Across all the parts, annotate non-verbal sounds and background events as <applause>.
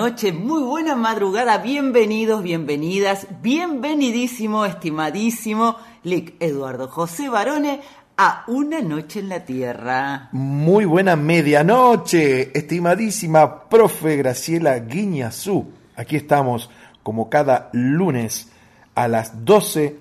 medianoche, muy buena madrugada, bienvenidos, bienvenidas, bienvenidísimo, estimadísimo Lic Eduardo José Barone a Una Noche en la Tierra. Muy buena medianoche, estimadísima profe Graciela Guiñazú. Aquí estamos como cada lunes a las 12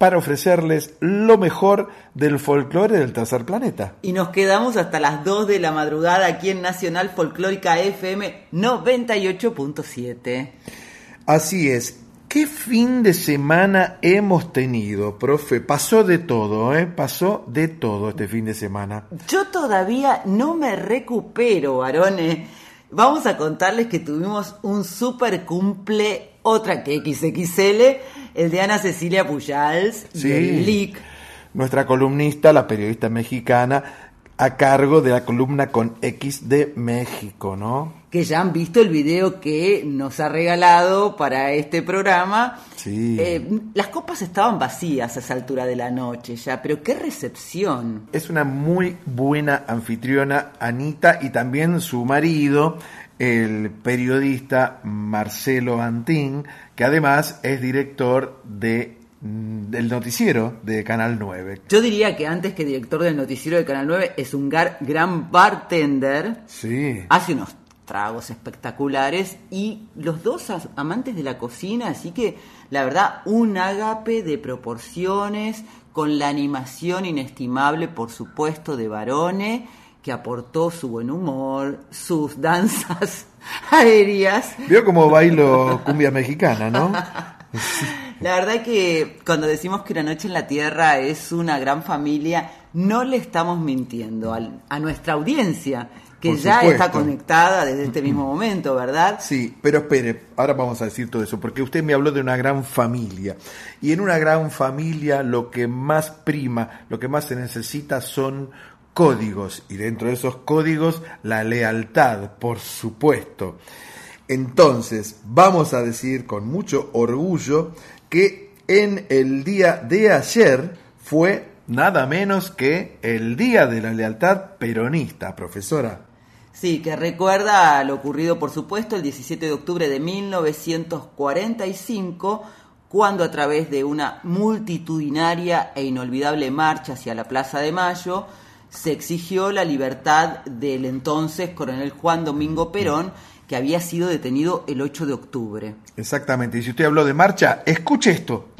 para ofrecerles lo mejor del folclore del tercer planeta. Y nos quedamos hasta las 2 de la madrugada aquí en Nacional Folclórica FM 98.7. Así es. ¿Qué fin de semana hemos tenido, profe? Pasó de todo, ¿eh? Pasó de todo este fin de semana. Yo todavía no me recupero, varones. Vamos a contarles que tuvimos un super cumple, otra que XXL, el de Ana Cecilia Pujals y Sí. el LIC. Nuestra columnista, la periodista mexicana, a cargo de la columna con X de México, ¿no? que ya han visto el video que nos ha regalado para este programa. Sí. Eh, las copas estaban vacías a esa altura de la noche ya, pero qué recepción. Es una muy buena anfitriona, Anita, y también su marido, el periodista Marcelo Antín, que además es director de, mm, del noticiero de Canal 9. Yo diría que antes que director del noticiero de Canal 9 es un gar- gran bartender. Sí. Hace unos tragos espectaculares y los dos amantes de la cocina, así que la verdad un ágape de proporciones con la animación inestimable, por supuesto, de Barone, que aportó su buen humor, sus danzas <laughs> aéreas. Veo como bailo cumbia mexicana, ¿no? <laughs> La verdad que cuando decimos que una noche en la Tierra es una gran familia, no le estamos mintiendo a nuestra audiencia, que ya está conectada desde este mismo momento, ¿verdad? Sí, pero espere, ahora vamos a decir todo eso, porque usted me habló de una gran familia. Y en una gran familia lo que más prima, lo que más se necesita son códigos. Y dentro de esos códigos, la lealtad, por supuesto. Entonces, vamos a decir con mucho orgullo que en el día de ayer fue nada menos que el Día de la Lealtad Peronista, profesora. Sí, que recuerda lo ocurrido, por supuesto, el 17 de octubre de 1945, cuando a través de una multitudinaria e inolvidable marcha hacia la Plaza de Mayo se exigió la libertad del entonces coronel Juan Domingo Perón, que había sido detenido el 8 de octubre. Exactamente, y si usted habló de marcha, escuche esto.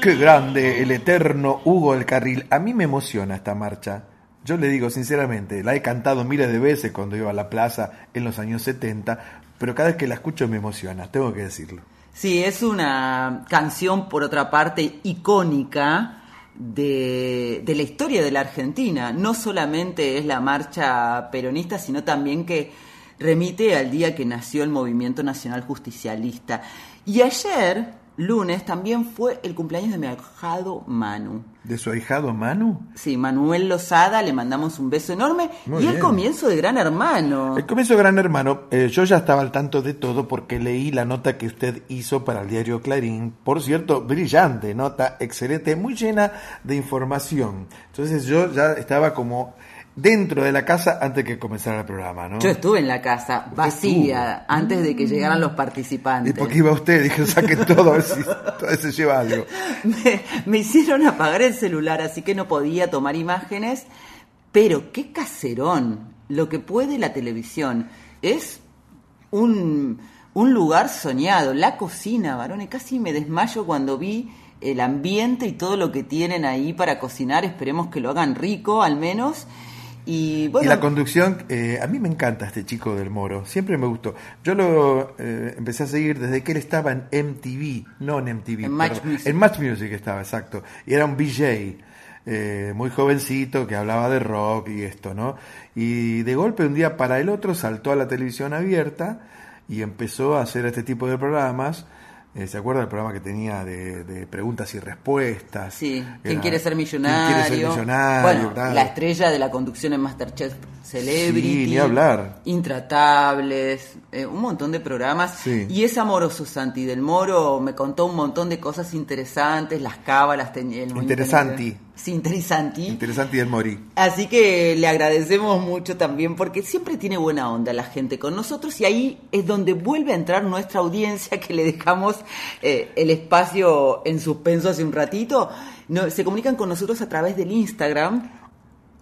Qué grande, el eterno Hugo del Carril. A mí me emociona esta marcha. Yo le digo sinceramente, la he cantado miles de veces cuando iba a la plaza en los años 70, pero cada vez que la escucho me emociona, tengo que decirlo. Sí, es una canción, por otra parte, icónica de, de la historia de la Argentina. No solamente es la marcha peronista, sino también que remite al día que nació el Movimiento Nacional Justicialista. Y ayer, lunes, también fue el cumpleaños de mi ahijado Manu. ¿De su ahijado Manu? Sí, Manuel Lozada, le mandamos un beso enorme. Muy y el comienzo de Gran Hermano. El comienzo de Gran Hermano, eh, yo ya estaba al tanto de todo porque leí la nota que usted hizo para el diario Clarín. Por cierto, brillante, nota excelente, muy llena de información. Entonces yo ya estaba como dentro de la casa antes que comenzara el programa, ¿no? Yo estuve en la casa vacía antes de que llegaran los ¿Y participantes. por qué iba usted? Dije, saquen todo a ver si todavía se lleva algo. <laughs> me, me hicieron apagar el celular, así que no podía tomar imágenes. Pero qué caserón, lo que puede la televisión. Es un, un lugar soñado, la cocina, varones. Casi me desmayo cuando vi el ambiente y todo lo que tienen ahí para cocinar. Esperemos que lo hagan rico, al menos. Y bueno, y la conducción, eh, a mí me encanta este chico del Moro, siempre me gustó. Yo lo eh, empecé a seguir desde que él estaba en MTV, no en MTV, En Match Music. en Match Music estaba, exacto. Y era un BJ, eh, muy jovencito, que hablaba de rock y esto, ¿no? Y de golpe, un día para el otro, saltó a la televisión abierta y empezó a hacer este tipo de programas. Eh, ¿Se acuerda del programa que tenía de, de preguntas y respuestas? Sí, ¿quién Era, quiere ser ¿quién millonario? quiere ser millonario? Bueno, la estrella de la conducción en Masterchef Celebrity. Sí, ni hablar. Intratables, eh, un montón de programas. Sí. Y es amoroso Santi del Moro, me contó un montón de cosas interesantes, las cábalas, tenía el Interesanti. Sí, interesanti. Interesante y del Mori. Así que le agradecemos mucho también porque siempre tiene buena onda la gente con nosotros y ahí es donde vuelve a entrar nuestra audiencia que le dejamos eh, el espacio en suspenso hace un ratito. No, se comunican con nosotros a través del Instagram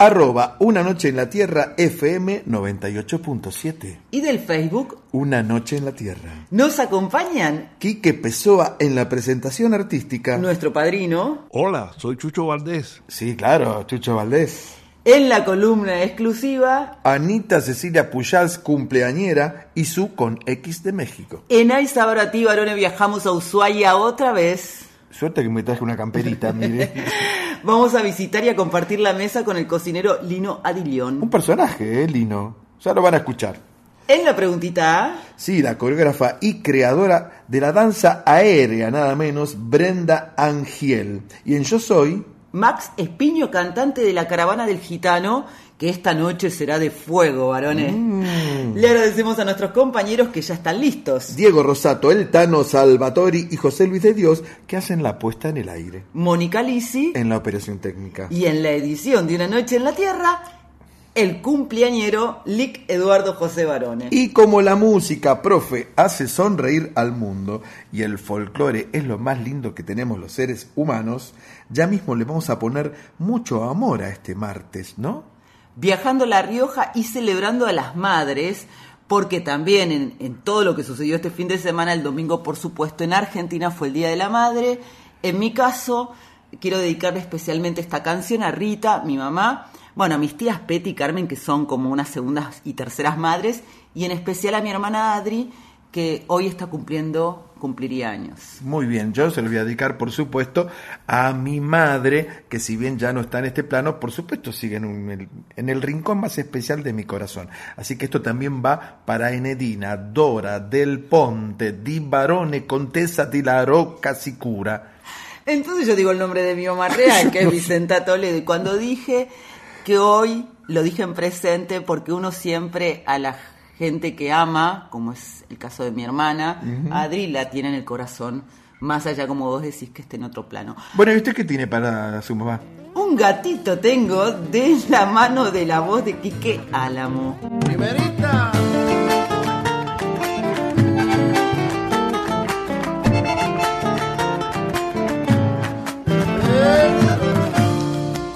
Arroba Una Noche en la Tierra FM 98.7. y del Facebook. Una Noche en la Tierra. Nos acompañan Quique Pessoa en la presentación artística. nuestro padrino Hola, soy Chucho Valdés. Sí, claro, Chucho Valdés. en la columna exclusiva. Anita Cecilia Pujals, cumpleañera, y su con X de México. En Aiza varones, viajamos a Ushuaia otra vez. Suerte que me traje una camperita, mire. <laughs> Vamos a visitar y a compartir la mesa con el cocinero Lino Adilión. Un personaje, ¿eh, Lino? Ya lo van a escuchar. En la preguntita A, Sí, la coreógrafa y creadora de la danza aérea, nada menos, Brenda Angiel. Y en Yo Soy, Max Espiño, cantante de la Caravana del Gitano, que esta noche será de fuego, varones. Le agradecemos a nuestros compañeros que ya están listos. Diego Rosato, El Tano, Salvatori y José Luis de Dios, que hacen la puesta en el aire, Mónica Lisi en la operación técnica. y en la edición de Una Noche en la Tierra, el cumpleañero Lic Eduardo José Barone. Y como la música, profe, hace sonreír al mundo y el folclore es lo más lindo que tenemos los seres humanos, ya mismo le vamos a poner mucho amor a este martes, ¿no? Viajando a La Rioja y celebrando a las madres, porque también en, todo lo que sucedió este fin de semana, el domingo por supuesto en Argentina fue el Día de la Madre. En mi caso, quiero dedicarle especialmente esta canción a Rita, mi mamá, bueno, a mis tías Peti y Carmen, que son como unas segundas y terceras madres, y en especial a mi hermana Adri, que hoy está cumpliendo, cumpliría años. Muy bien, yo se lo voy a dedicar, por supuesto, a mi madre, que si bien ya no está en este plano, por supuesto sigue en, el, en el rincón más especial de mi corazón. Así que esto también va para Enedina, Dora, Del Ponte, Di Barone, Contessa di la Rocca Sicura. Entonces yo digo el nombre de mi mamá real, que es <laughs> Vicenta Toledo, y cuando dije que hoy lo dije en presente porque uno siempre a la gente que ama, como es el caso de mi hermana, Adri la tiene en el corazón, más allá como vos decís que esté en otro plano. Bueno, ¿y usted qué tiene para su mamá? Un gatito tengo de la mano de la voz de Quique Álamo. Primerita.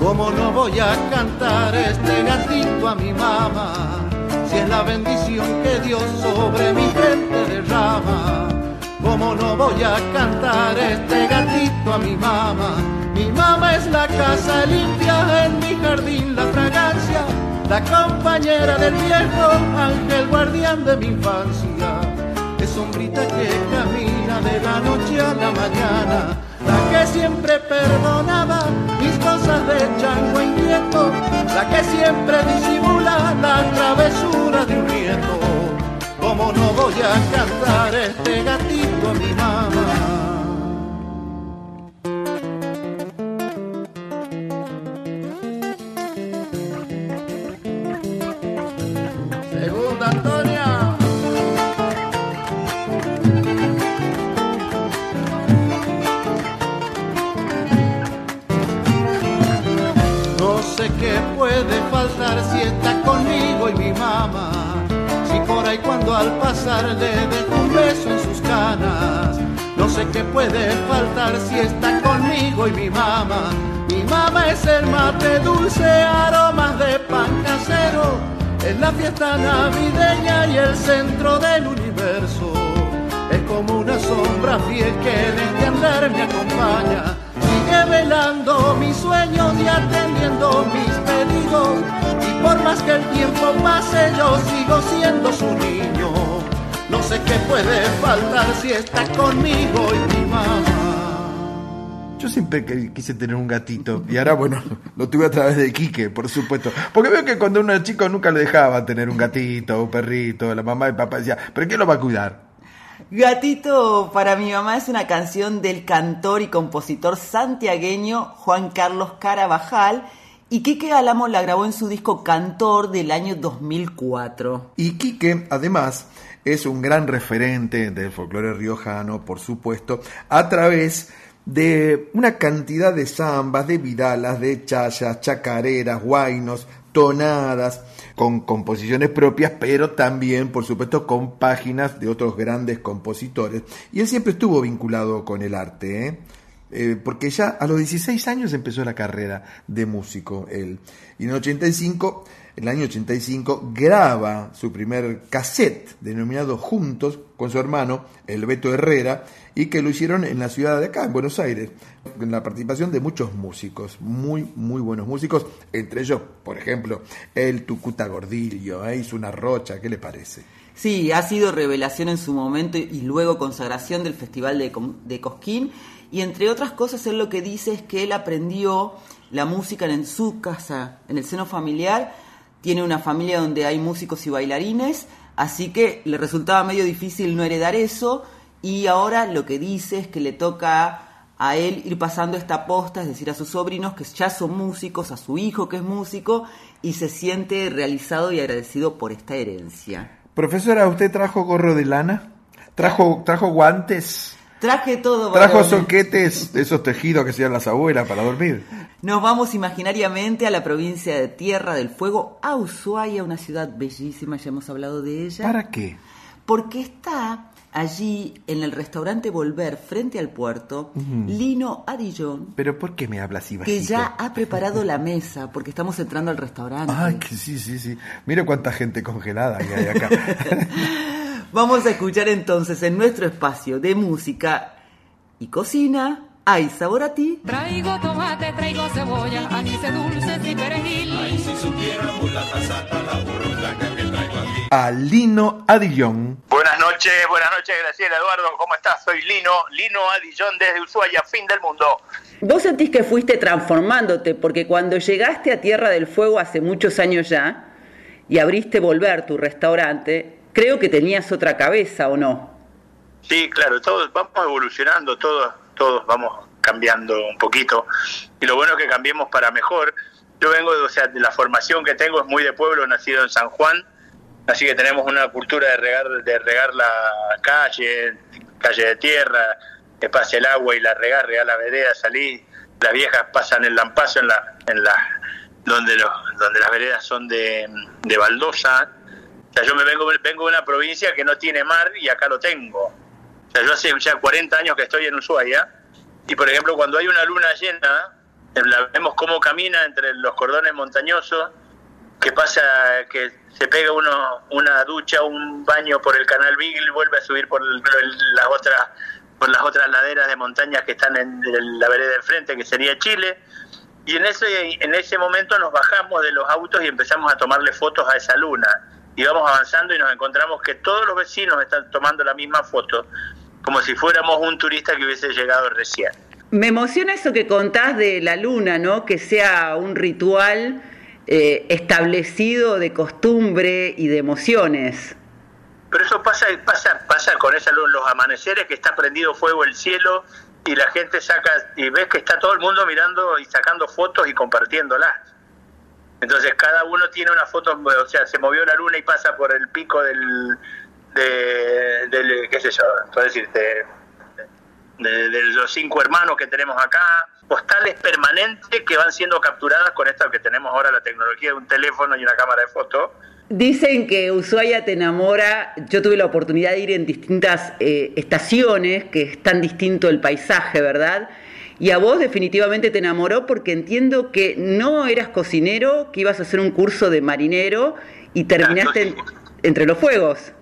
¿Cómo no voy a cantar este gatito a mi mamá? Es la bendición que Dios sobre mi frente derrama. ¿Cómo no voy a cantar este gatito a mi mamá? Mi mamá es la casa limpia, en mi jardín la fragancia, la compañera del viejo ángel guardián de mi infancia. Es sombrita que camina de la noche a la mañana la que siempre perdonaba mis cosas de chango inquieto, la que siempre disimula voy a cantar este gatito a mi mamá? Qué puede faltar si está conmigo y mi mamá. Cuando al pasar le dejo un beso en sus canas. No sé qué puede faltar si está conmigo y mi mamá. Mi mamá es el mate dulce, aromas de pan casero. Es la fiesta navideña y el centro del universo. Es como una sombra fiel que en este andar me acompaña. Sigue velando mis sueños y atendiendo mis pedidos. Y por más que el tiempo pase, yo sigo siendo su niño. No sé qué puede faltar si está conmigo y mi mamá. Yo siempre quise tener un gatito y ahora, bueno, lo tuve a través de Quique, por supuesto. Porque veo que cuando uno era chico nunca le dejaba tener un gatito, un perrito, la mamá y el papá decía, ¿pero quién lo va a cuidar? Gatito para mi mamá es una canción del cantor y compositor santiagueño Juan Carlos Carabajal y Quique Álamo la grabó en su disco Cantor del año 2004. Y Quique, además, es un gran referente del folclore riojano, por supuesto, a través de una cantidad de zambas, de vidalas, de chayas, chacareras, guainos, tonadas, con composiciones propias, pero también, por supuesto, con páginas de otros grandes compositores. Y él siempre estuvo vinculado con el arte, ¿eh? Eh, porque ya a los 16 años empezó la carrera de músico él. Y en el 85, en el año 85, graba su primer cassette denominado Juntos con su hermano, el Beto Herrera, y que lo hicieron en la ciudad de acá, en Buenos Aires, con la participación de muchos músicos, muy, muy buenos músicos, entre ellos, por ejemplo, el Tucuta Gordillo, ¿eh? hizo una rocha, ¿qué le parece? Sí, ha sido revelación en su momento y luego consagración del Festival de, de Cosquín. Y entre otras cosas, él lo que dice es que él aprendió la música en su casa, en el seno familiar. Tiene una familia donde hay músicos y bailarines, así que le resultaba medio difícil no heredar eso. Y ahora lo que dice es que le toca a él ir pasando esta posta, es decir, a sus sobrinos que ya son músicos, a su hijo que es músico, y se siente realizado y agradecido por esta herencia. Profesora, ¿usted trajo gorro de lana? ¿Trajo, trajo guantes? Traje todo. ¿Trajo varones. soquetes esos tejidos que hacían las abuelas para dormir? Nos vamos imaginariamente a la provincia de Tierra del Fuego, a Ushuaia, una ciudad bellísima, ya hemos hablado de ella. ¿Para qué? Porque está allí en el restaurante Volver, frente al puerto, Lino Adillón, ¿Pero por qué me habla así bajito? que ya ha preparado la mesa, porque estamos entrando al restaurante. Ay, que sí, sí, sí. Mira cuánta gente congelada que hay acá. <laughs> Vamos a escuchar entonces en nuestro espacio de música y cocina, Ay, sabor a ti, Traigo tomate, traigo cebolla, anís dulces y perejil. A Lino Adillón. Buenas noches, buenas noches Graciela Eduardo, ¿cómo estás? Soy Lino, Lino Adillón desde Ushuaia, fin del mundo. Vos sentís que fuiste transformándote porque cuando llegaste a Tierra del Fuego hace muchos años ya y abriste Volver, tu restaurante, creo que tenías otra cabeza o no. Sí, claro, todos vamos evolucionando, todos, todos vamos cambiando un poquito. Y lo bueno es que cambiemos para mejor. Yo vengo, o sea, de la formación que tengo es muy de pueblo, nacido en San Juan, Así que tenemos una cultura de regar, de regar la calle, calle de tierra, que pase el agua y la regar, regar la vereda, salir. Las viejas pasan el lampazo en la, en la, donde los, donde las veredas son de, de baldosa. O sea, yo me vengo, vengo de una provincia que no tiene mar y acá lo tengo. O sea, yo hace ya 40 años que estoy en Ushuaia y por ejemplo cuando hay una luna llena, la- vemos cómo camina entre los cordones montañosos, que pasa que se pega uno una ducha, un baño por el canal Beagle vuelve a subir por el- las otras por las otras laderas de montañas que están en, la vereda de enfrente, que sería Chile. Y en ese, en ese momento nos bajamos de los autos y empezamos a tomarle fotos a esa luna. Y vamos avanzando y nos encontramos que todos los vecinos están tomando la misma foto, como si fuéramos un turista que hubiese llegado recién. Me emociona eso que contás de la luna, ¿no? Que sea un ritual eh, establecido de costumbre y de emociones. Pero eso pasa, pasa, pasa con esa luz, los amaneceres que está prendido fuego el cielo y la gente saca y ves que está todo el mundo mirando y sacando fotos y compartiéndolas. Entonces cada uno tiene una foto, o sea, se movió la luna y pasa por el pico del, de, qué sé yo, decirte, de, de los cinco hermanos que tenemos acá, postales permanentes que van siendo capturadas con esto que tenemos ahora, la tecnología de un teléfono y una cámara de foto. Dicen que Ushuaia te enamora. Yo tuve la oportunidad de ir en distintas eh, estaciones, que es tan distinto el paisaje, ¿verdad? Y a vos definitivamente te enamoró porque entiendo que no eras cocinero, que ibas a hacer un curso de marinero y terminaste en- entre los fuegos.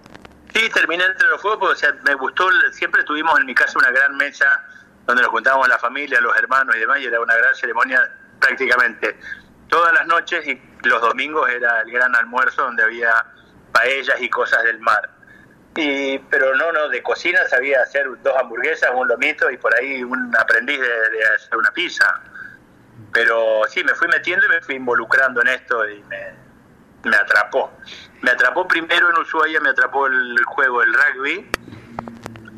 Sí, terminé entre los fuegos, porque o sea, me gustó, siempre tuvimos en mi casa una gran mesa donde nos juntábamos la familia, los hermanos y demás, y era una gran ceremonia prácticamente todas las noches y los domingos era el gran almuerzo donde había paellas y cosas del mar. Y, pero no, no, de cocina sabía hacer dos hamburguesas, un lomito y por ahí un aprendiz de, hacer una pizza. Pero sí, me fui metiendo y me fui involucrando en esto y me, me atrapó. Me atrapó primero en Ushuaia, me atrapó el juego del rugby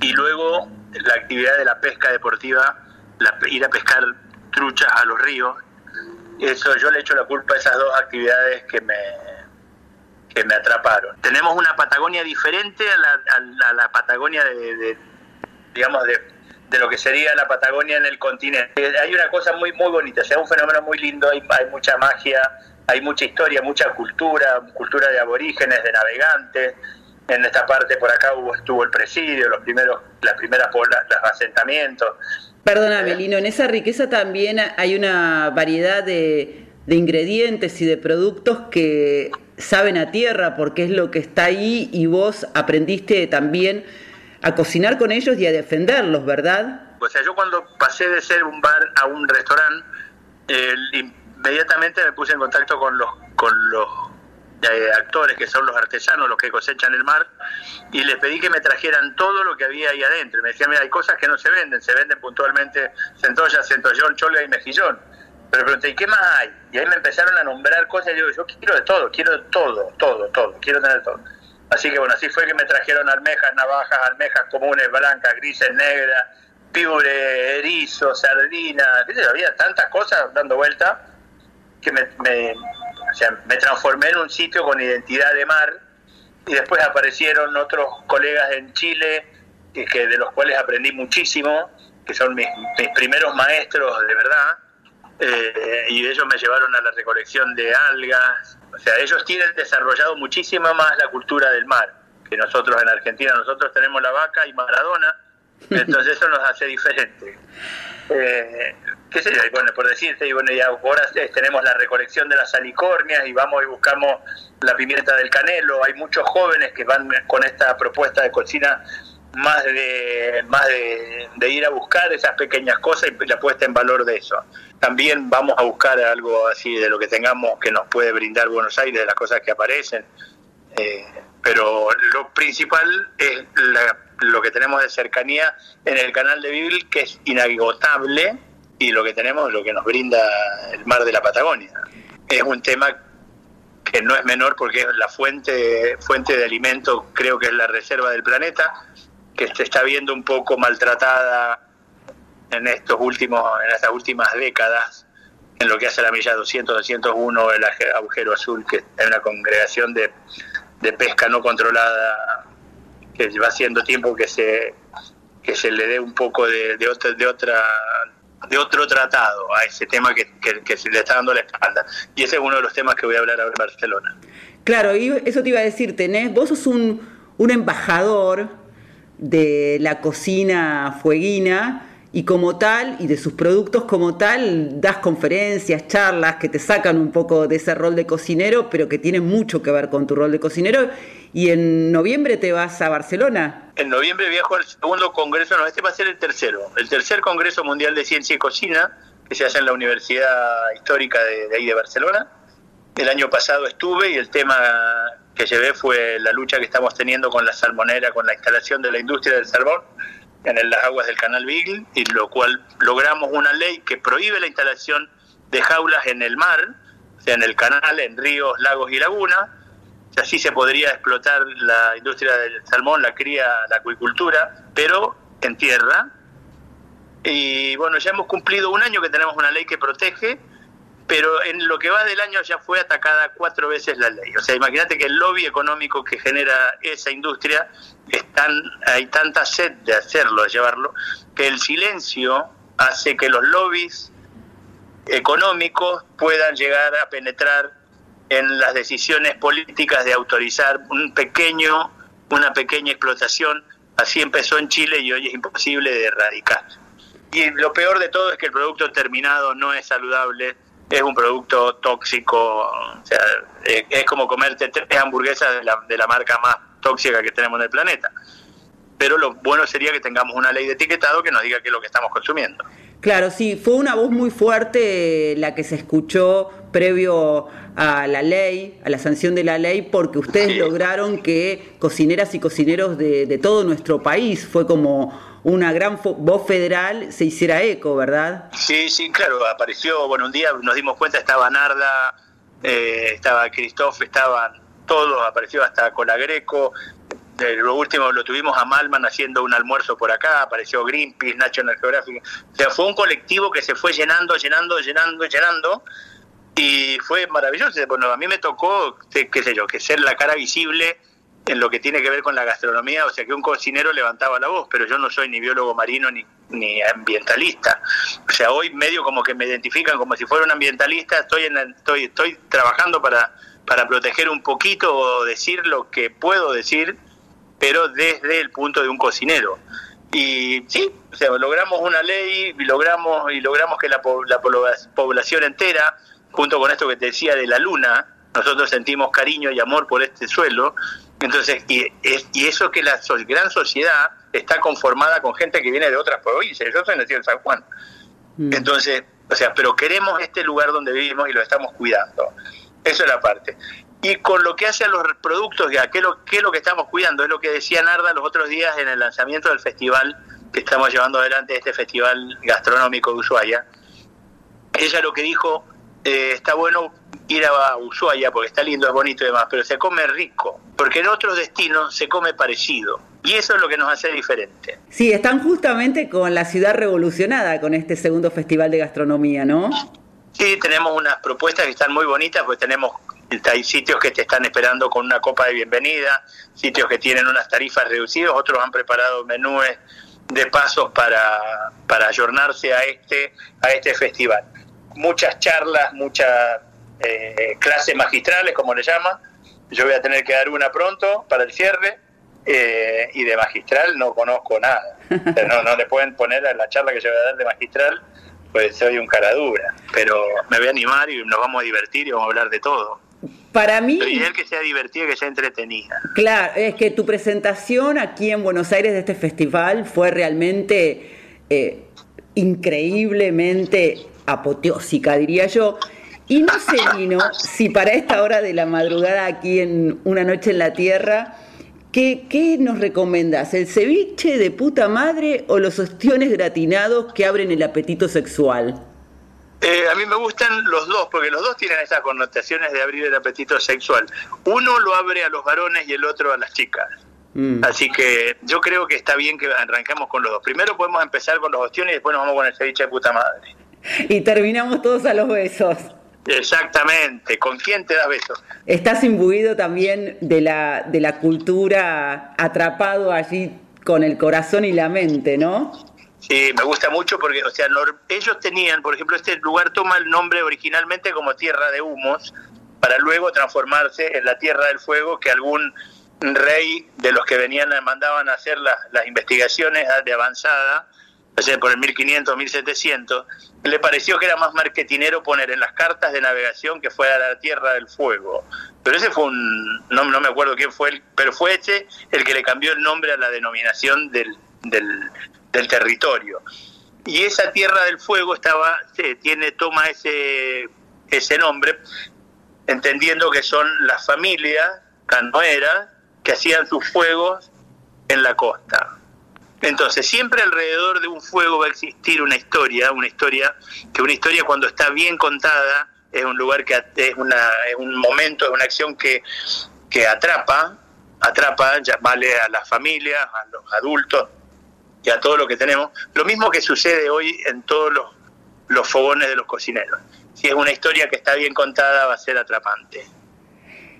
y luego la actividad de la pesca deportiva, la- ir a pescar truchas a los ríos. Eso yo le echo la culpa a esas dos actividades que me, que me atraparon. Tenemos una Patagonia diferente a la, Patagonia de, digamos, de, de lo que sería la Patagonia en el continente. Eh, Hay una cosa muy muy bonita, o un fenómeno muy lindo, hay, hay mucha magia, hay mucha historia, mucha cultura, cultura de aborígenes, de navegantes. En esta parte por acá hubo, estuvo el presidio, los primeros, las primeras los asentamientos. Perdóname, Lino, en esa riqueza también hay una variedad de, de ingredientes y de productos que saben a tierra porque es lo que está ahí y vos aprendiste también a cocinar con ellos y a defenderlos, ¿verdad? O sea, yo cuando pasé de ser un bar a un restaurante, eh, inmediatamente me puse en contacto con los con los eh, actores que son los artesanos, los que cosechan el mar, y les pedí que me trajeran todo lo que había ahí adentro. Y me decían, mira, hay cosas que no se venden, se venden puntualmente centolla, centollón, cholga y mejillón. Pero pregunté, ¿y qué más hay? Y ahí me empezaron a nombrar cosas y yo, yo quiero de todo, quiero de todo, todo, todo, quiero tener todo. Así que bueno, así fue que me trajeron almejas, navajas, almejas comunes, blancas, grises, negras, piure, erizo, sardina, qué sé yo, había tantas cosas dando vuelta que me, me, o sea, me transformé en un sitio con identidad de mar y después aparecieron otros colegas en Chile que, de los cuales aprendí muchísimo, que son mis, mis primeros maestros de verdad, eh, y ellos me llevaron a la recolección de algas, o sea, ellos tienen desarrollado muchísimo más la cultura del mar que nosotros en Argentina, nosotros tenemos la vaca y Maradona, entonces eso nos hace diferente. Eh, qué sé yo, bueno, por decirte, y bueno, y ahora eh, tenemos la recolección de las salicornias y vamos y buscamos la pimienta del canelo, hay muchos jóvenes que van con esta propuesta de cocina más de más de, de ir a buscar esas pequeñas cosas y la puesta en valor de eso. También vamos a buscar algo así de lo que tengamos que nos puede brindar Buenos Aires, de las cosas que aparecen. Eh, pero lo principal es la- lo que tenemos de cercanía en el canal de Bibil, que es inagotable, y lo que tenemos, lo que nos brinda el mar de la Patagonia. Es un tema que no es menor porque es la fuente, fuente de alimento, creo que es la reserva del planeta, que se está viendo un poco maltratada en estos últimos, en estas últimas décadas, en lo que hace la milla 200, 201, el agujero azul, que es una congregación de, de pesca no controlada, que va haciendo tiempo que se, que se le dé un poco de, de otra de otro tratado a ese tema que, que, se le está dando la espalda. Y ese es uno de los temas que voy a hablar ahora en Barcelona. Claro, y eso te iba a decir, tenés, vos sos un, un embajador de la cocina fueguina y como tal, y de sus productos como tal, das conferencias, charlas que te sacan un poco de ese rol de cocinero, pero que tienen mucho que ver con tu rol de cocinero. Y en noviembre te vas a Barcelona. En noviembre viajo al segundo congreso, no, este va a ser el tercero, el tercer Congreso Mundial de Ciencia y Cocina, que se hace en la Universidad Histórica de, ahí de Barcelona. El año pasado estuve y el tema que llevé fue la lucha que estamos teniendo con la salmonera, con la instalación de la industria del salmón en las aguas del canal Beagle, y lo cual logramos una ley que prohíbe la instalación de jaulas en el mar, en el canal, en ríos, lagos y lagunas. Así se podría explotar la industria del salmón, la cría, la acuicultura, pero en tierra. Y bueno, ya hemos cumplido un año que tenemos una ley que protege pero en lo que va del año ya fue atacada cuatro veces la ley. O sea, imagínate que el lobby económico que genera esa industria, están, hay tanta sed de hacerlo, de llevarlo, que el silencio hace que los lobbies económicos puedan llegar a penetrar en las decisiones políticas de autorizar un pequeño, una pequeña explotación. Así empezó en Chile y hoy es imposible de erradicar. Y lo peor de todo es que el producto terminado no es saludable, es un producto tóxico, o sea, es, como comerte tres hamburguesas de la, de la marca más tóxica que tenemos en el planeta. Pero lo bueno sería que tengamos una ley de etiquetado que nos diga qué es lo que estamos consumiendo. Claro, sí, fue una voz muy fuerte la que se escuchó previo a la ley, a la sanción de la ley, porque ustedes lograron que cocineras y cocineros de, de todo nuestro país, fue como una gran voz federal se hiciera eco, ¿verdad? Sí, sí, claro, apareció, bueno, un día nos dimos cuenta, estaba Narda, eh, estaba Christoph, estaban todos, apareció hasta Colagreco, de lo último lo tuvimos a Malman haciendo un almuerzo por acá, apareció Greenpeace, National Geographic, o sea, fue un colectivo que se fue llenando, llenando, llenando, llenando, y fue maravilloso, bueno, a mí me tocó, qué sé yo, que ser la cara visible en lo que tiene que ver con la gastronomía, o sea que un cocinero levantaba la voz, pero yo no soy ni biólogo marino ni, ni ambientalista. O sea, hoy medio como que me identifican como si fuera un ambientalista, estoy, en estoy, estoy trabajando para, para proteger un poquito o decir lo que puedo decir, pero desde el punto de un cocinero. Y sí, o sea, logramos una ley y logramos, y logramos que la, la población entera, junto con esto que te decía de la luna, nosotros sentimos cariño y amor por este suelo, entonces, y, y eso que la gran sociedad está conformada con gente que viene de otras provincias. Yo soy nacido en San Juan. Mm. Entonces, o sea, pero queremos este lugar donde vivimos y lo estamos cuidando. Eso es la parte. Y con lo que hace a los productos, ya, ¿qué, lo, ¿qué es lo que estamos cuidando? Es lo que decía Narda los otros días en el lanzamiento del festival que estamos llevando adelante, este festival gastronómico de Ushuaia. Ella lo que dijo, eh, está bueno ir a Ushuaia porque está lindo, es bonito y demás, pero se come rico, porque en otros destinos se come parecido. Y eso es lo que nos hace diferente. Sí, están justamente con la ciudad revolucionada con este segundo festival de gastronomía, ¿no? Sí, tenemos unas propuestas que están muy bonitas, pues tenemos hay sitios que te están esperando con una copa de bienvenida, sitios que tienen unas tarifas reducidas, otros han preparado menúes de pasos para, para ayornarse a este, a este festival. Muchas charlas, muchas eh, clases magistrales, como le llaman. Yo voy a tener que dar una pronto para el cierre. Eh, y de magistral no conozco nada. <laughs> no, no le pueden poner a la charla que yo voy a dar de magistral, pues soy un cara dura. Pero me voy a animar y nos vamos a divertir y vamos a hablar de todo. Para mí. Pero que sea divertida, que sea entretenida. Claro, es que tu presentación aquí en Buenos Aires de este festival fue realmente eh, increíblemente apoteósica, diría yo. Y no sé, Lino, si para esta hora de la madrugada aquí en Una Noche en la Tierra, ¿qué, qué nos recomendas? ¿El ceviche de puta madre o los ostiones gratinados que abren el apetito sexual? Eh, a mí me gustan los dos, porque los dos tienen esas connotaciones de abrir el apetito sexual. Uno lo abre a los varones y el otro a las chicas. Mm. Así que yo creo que está bien que arranquemos con los dos. Primero podemos empezar con los ostiones y después nos vamos con el ceviche de puta madre. <laughs> Y terminamos todos a los besos. Exactamente, ¿con quién te das besos? Estás imbuido también de la, de la cultura, atrapado allí con el corazón y la mente, ¿no? Sí, me gusta mucho porque, o sea, ellos tenían, por ejemplo, este lugar toma el nombre originalmente como Tierra de Humos, para luego transformarse en la Tierra del Fuego que algún rey de los que venían mandaban a hacer las, las investigaciones de avanzada, por el 1500, 1700, le pareció que era más marketinero poner en las cartas de navegación que fuera la Tierra del Fuego. Pero ese fue un, no, no me acuerdo quién fue, el, pero fue ese el que le cambió el nombre a la denominación del, del, del territorio. Y esa Tierra del Fuego estaba, tiene, toma ese, ese nombre, entendiendo que son las familias canoeras que hacían sus fuegos en la costa. Entonces, siempre alrededor de un fuego va a existir una historia, una historia que una historia cuando está bien contada es un lugar que es, una, es un momento, es una acción que, que atrapa, atrapa, ya vale a las familias, a los adultos y a todo lo que tenemos. Lo mismo que sucede hoy en todos los, los fogones de los cocineros. Si es una historia que está bien contada, va a ser atrapante.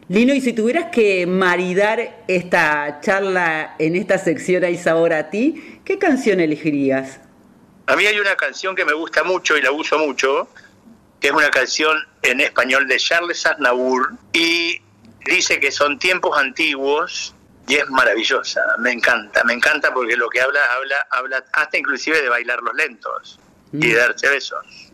Lino, y si tuvieras que maridar esta charla en esta sección Hay Sabor a ti, ¿qué canción elegirías? A mí hay una canción que me gusta mucho y la uso mucho, que es una canción en español de Charles Aznavour y dice que son tiempos antiguos y es maravillosa, me encanta, me encanta porque lo que habla, habla, habla hasta inclusive de bailar los lentos y de mm. darse besos.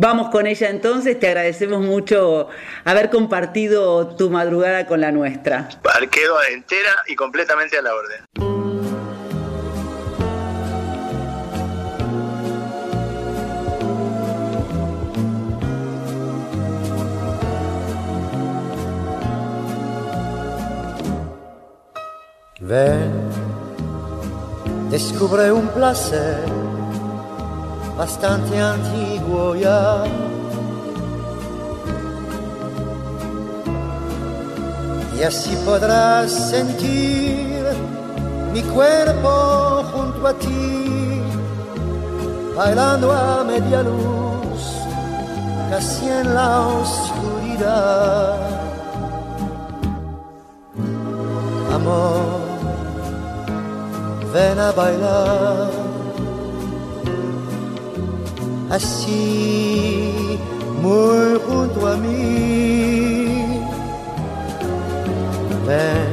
Vamos con ella entonces, te agradecemos mucho haber compartido tu madrugada con la nuestra. Quedo entera y completamente a la orden. Ven, descubre un placer bastante antiguo ya. Y así podrás sentir mi cuerpo junto a ti, bailando a media luz, casi en la oscuridad. Amor, ven a bailar así muy junto a mí. Ven,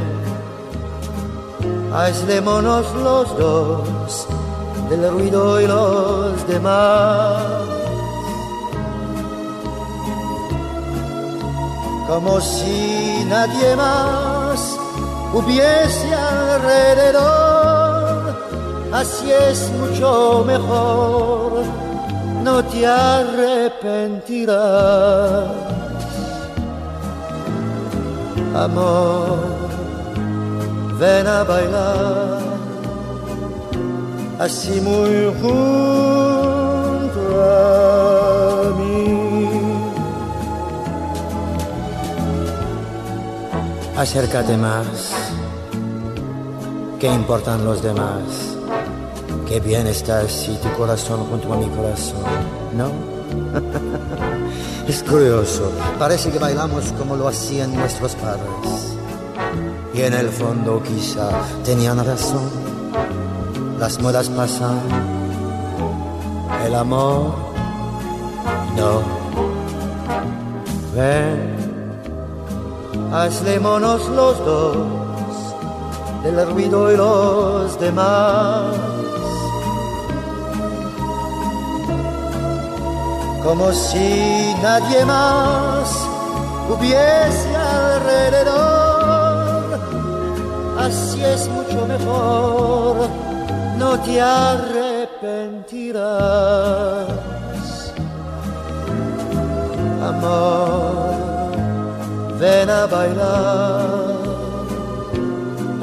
aislémonos los dos del ruido y los demás. Como si nadie más hubiese alrededor, así es mucho mejor no te arrepentirás. Amor, ven a bailar, así muy junto a mí. Acércate más, ¿qué importan los demás? Qué bien está si tu corazón junto a mi corazón, ¿no? <laughs> es curioso, parece que bailamos como lo hacían nuestros padres. Y en el fondo quizá tenían razón, las modas pasan, el amor no. Ven, hazlémonos los dos del ruido y los demás como si nadie más hubiese alrededor. Así es mucho mejor, no te arrepentirás. Amor, ven a bailar,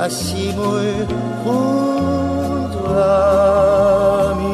así muy junto a mí.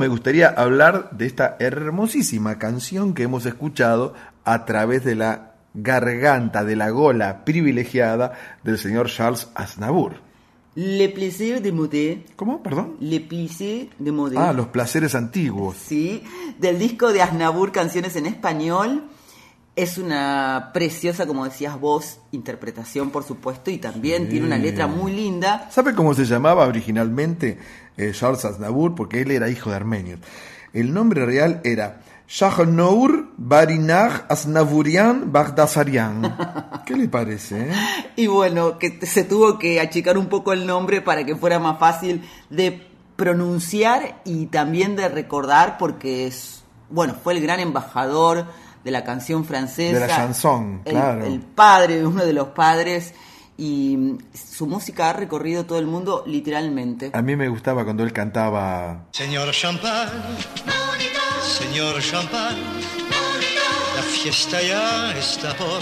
Me gustaría hablar de esta hermosísima canción que hemos escuchado a través de la garganta, de la gola privilegiada del señor Charles Aznavour. Le plaisir de modé. ¿Cómo? Perdón. Le plaisir de. Ah, los placeres antiguos. Sí, del disco de Aznavour, Canciones en Español. Es una preciosa, como decías vos, interpretación, por supuesto, y también tiene una letra muy linda. ¿Sabe cómo se llamaba originalmente eh, Charles Aznavour? Porque él era hijo de armenios. El nombre real era Shahnour Barinag Aznavourian Bagdasarian. <laughs> ¿Qué le parece? eh? Y bueno, que se tuvo que achicar un poco el nombre para que fuera más fácil de pronunciar y también de recordar, porque es, bueno, fue el gran embajador de la canción francesa. De la chanson, el, claro. El padre, uno de los padres, y su música ha recorrido todo el mundo literalmente. A mí me gustaba cuando él cantaba Señor Champagne, señor Champagne, la fiesta ya está por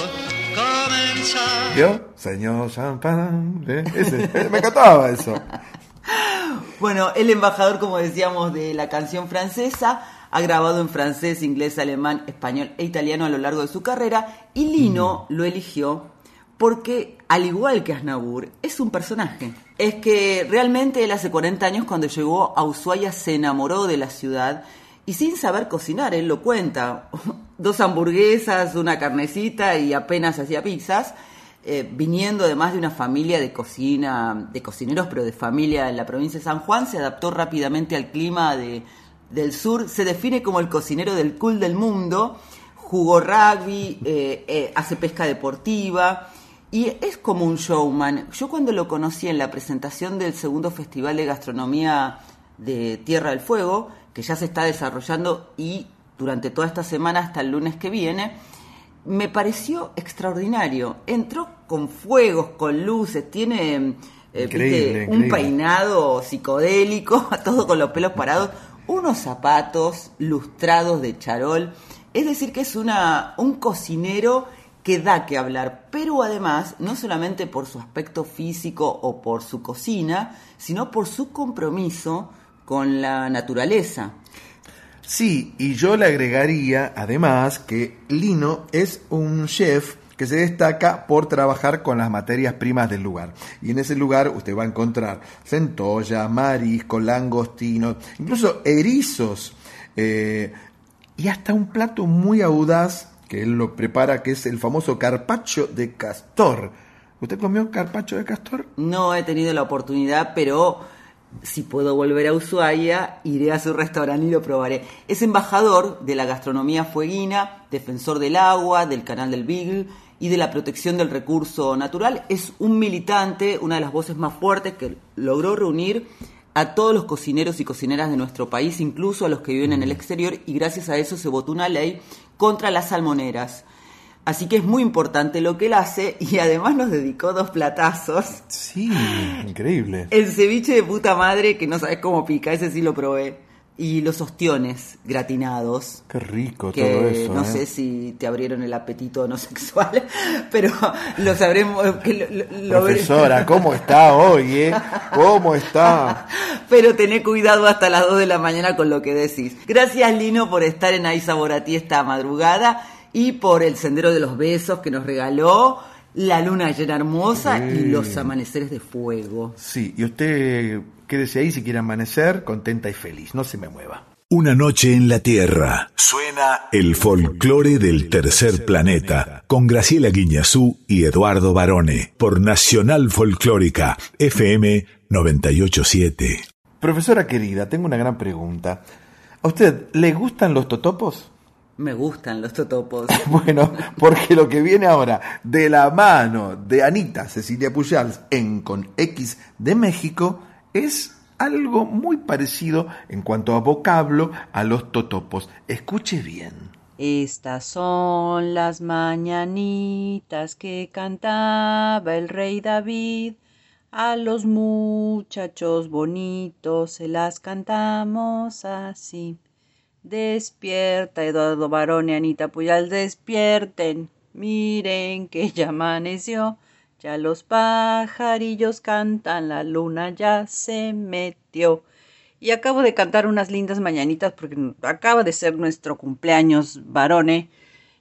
comenzar. ¿Vio? Señor Champagne. ¿eh? Ese, me encantaba eso. <laughs> Bueno, el embajador, como decíamos, de la canción francesa, ha grabado en francés, inglés, alemán, español e italiano a lo largo de su carrera y Lino lo eligió porque, al igual que Aznavour, es un personaje. Es que realmente él hace 40 años cuando llegó a Ushuaia se enamoró de la ciudad y sin saber cocinar, él lo cuenta. <laughs> Dos hamburguesas, una carnecita y apenas hacía pizzas eh, viniendo además de una familia de cocina, de cocineros, pero de familia en la provincia de San Juan, se adaptó rápidamente al clima de- del sur, se define como el cocinero del cool del mundo, jugó rugby, eh, eh, hace pesca deportiva y es como un showman. Yo cuando lo conocí en la presentación del segundo Festival de Gastronomía de Tierra del Fuego, que ya se está desarrollando y durante toda esta semana hasta el lunes que viene, me pareció extraordinario. Entró con fuegos, con luces, tiene eh, Increíble, viste, un peinado psicodélico, <laughs> todo con los pelos parados, unos zapatos lustrados de charol. Es decir, que es una, un cocinero que da que hablar, pero además, no solamente por su aspecto físico o por su cocina, sino por su compromiso con la naturaleza. Sí, y yo le agregaría además que Lino es un chef que se destaca por trabajar con las materias primas del lugar. Y en ese lugar usted va a encontrar centolla, marisco, langostinos, incluso erizos, eh, y hasta un plato muy audaz que él lo prepara, que es el famoso carpaccio de castor. ¿Usted comió carpaccio de castor? No he tenido la oportunidad, pero si puedo volver a Ushuaia, iré a su restaurante y lo probaré. Es embajador de la gastronomía fueguina, defensor del agua, del canal del Beagle y de la protección del recurso natural. Es un militante, una de las voces más fuertes que logró reunir a todos los cocineros y cocineras de nuestro país, incluso a los que viven en el exterior, y gracias a eso se votó una ley contra las salmoneras. Así que es muy importante lo que él hace y además nos dedicó dos platazos. Sí, increíble. El ceviche de puta madre, que no sabes cómo pica, ese sí lo probé. Y los ostiones gratinados. Qué rico Que todo eso. no ¿eh? sé si te abrieron el apetito no <laughs> sexual, pero lo sabremos. Que lo, lo- lo veré- Profesora, ¿cómo está hoy, eh? ¿Cómo está? <laughs> Pero tené cuidado hasta las 2 de la mañana con lo que decís. Gracias, Lino, por estar en Ahí Saboratí esta madrugada y por el Sendero de los Besos que nos regaló, la luna llena hermosa y los amaneceres de fuego. Sí, y usted quédese ahí si quiere amanecer contenta y feliz, no se me mueva. Una noche en la Tierra. Suena el folclore del tercer planeta con Graciela Guiñazú y Eduardo Barone por Nacional Folclórica FM 987. Profesora querida, tengo una gran pregunta. ¿A usted le gustan los totopos? Me gustan los totopos. <laughs> Bueno, porque lo que viene ahora de la mano de Anita Cecilia Pujals en Con X de México es algo muy parecido en cuanto a vocablo a los totopos. Escuche bien. Estas son las mañanitas que cantaba el rey David. A los muchachos bonitos se las cantamos así. Despierta, Eduardo Barón y Anita Puyal, despierten. Miren que ya amaneció. Ya los pajarillos cantan, la luna ya se metió. Y acabo de cantar unas lindas mañanitas porque acaba de ser nuestro cumpleaños, varone.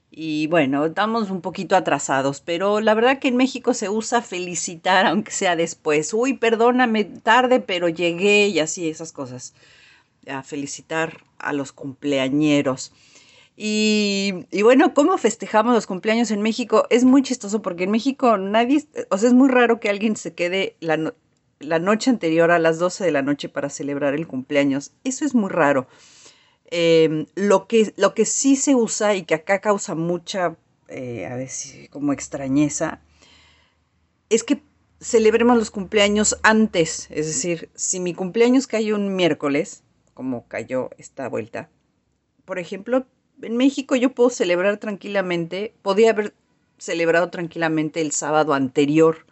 Y bueno, estamos un poquito atrasados, pero la verdad que en México se usa felicitar, aunque sea después. Uy, perdóname tarde, pero llegué y así, esas cosas. A felicitar a los cumpleañeros. Y, bueno, ¿cómo festejamos los cumpleaños en México? Es muy chistoso porque en México nadie, o sea, es muy raro que alguien se quede la, noche anterior a las 12 de la noche para celebrar el cumpleaños. Eso es muy raro. Eh, lo, que, lo que sí se usa y que acá causa mucha, eh, como extrañeza, es que celebremos los cumpleaños antes. Es decir, si mi cumpleaños cayó un miércoles, como cayó esta vuelta, por ejemplo, en México yo puedo celebrar tranquilamente, podía haber celebrado tranquilamente el sábado anterior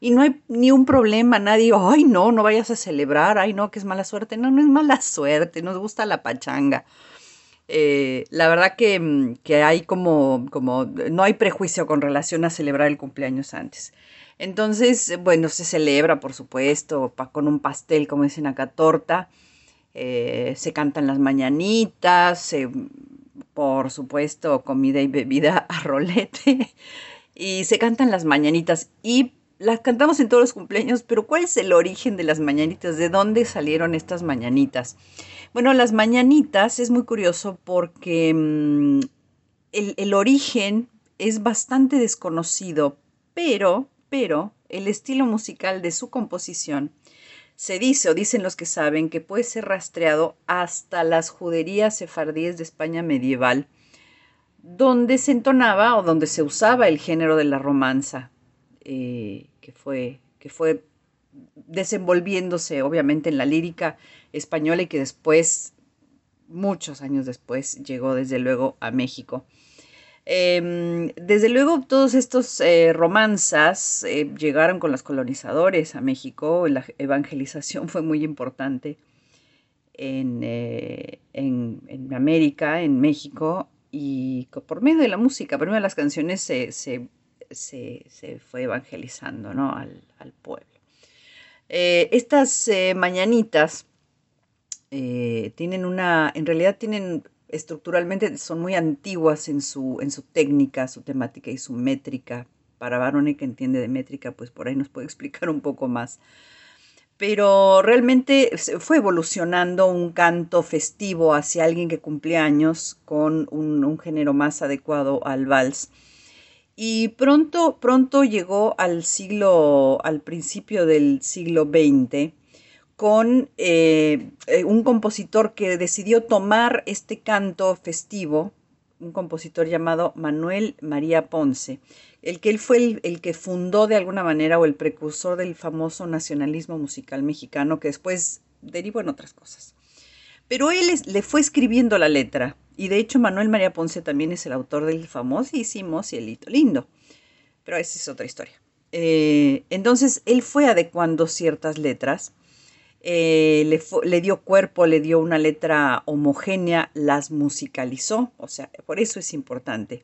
y no hay ni un problema, nadie, ay no, no vayas a celebrar, ay no, que es mala suerte. No, no es mala suerte, nos gusta la pachanga. Eh, la verdad que, mm, que, hay como, como, no hay prejuicio con relación a celebrar el cumpleaños antes. Entonces, bueno, se celebra, por supuesto, con un pastel, como dicen acá, torta. Eh, se cantan las mañanitas, por supuesto, comida y bebida a rolete. <laughs> Y se cantan las mañanitas. Y las cantamos en todos los cumpleaños, pero ¿cuál es el origen de las mañanitas? ¿De dónde salieron estas mañanitas? Bueno, las mañanitas es muy curioso porque mm, el, el, origen es bastante desconocido, pero, pero el estilo musical de su composición se dice o dicen los que saben que puede ser rastreado hasta las juderías sefardíes de España medieval, donde se entonaba o donde se usaba el género de la romanza. Eh, que, fue, que fue desenvolviéndose obviamente en la lírica española y que después, muchos años después, llegó desde luego a México. Eh, desde luego, todos estos eh, romanzas eh, llegaron con los colonizadores a México. La evangelización fue muy importante en, eh, en, en América, en México, y por medio de la música, por medio de las canciones se, se se, fue evangelizando ¿no? al, pueblo. Eh, estas mañanitas tienen una, en realidad tienen estructuralmente, son muy antiguas en su, en su técnica, su temática y su métrica. Para Barone que entiende de métrica, pues por ahí nos puede explicar un poco más pero realmente fue evolucionando un canto festivo hacia alguien que cumple años con un, un, género más adecuado al vals. Y pronto, pronto llegó al siglo, al principio del siglo XX, con eh, eh, un compositor que decidió tomar este canto festivo, un compositor llamado Manuel María Ponce, el que él fue el, que fundó de alguna manera o el precursor del famoso nacionalismo musical mexicano que después derivó en otras cosas. Pero él le fue escribiendo la letra y de hecho, Manuel María Ponce también es el autor del famosísimo Cielito Lindo. Pero esa es otra historia. Eh, entonces, él fue adecuando ciertas letras. Eh, le, dio cuerpo, le dio una letra homogénea, las musicalizó, o sea, por eso es importante.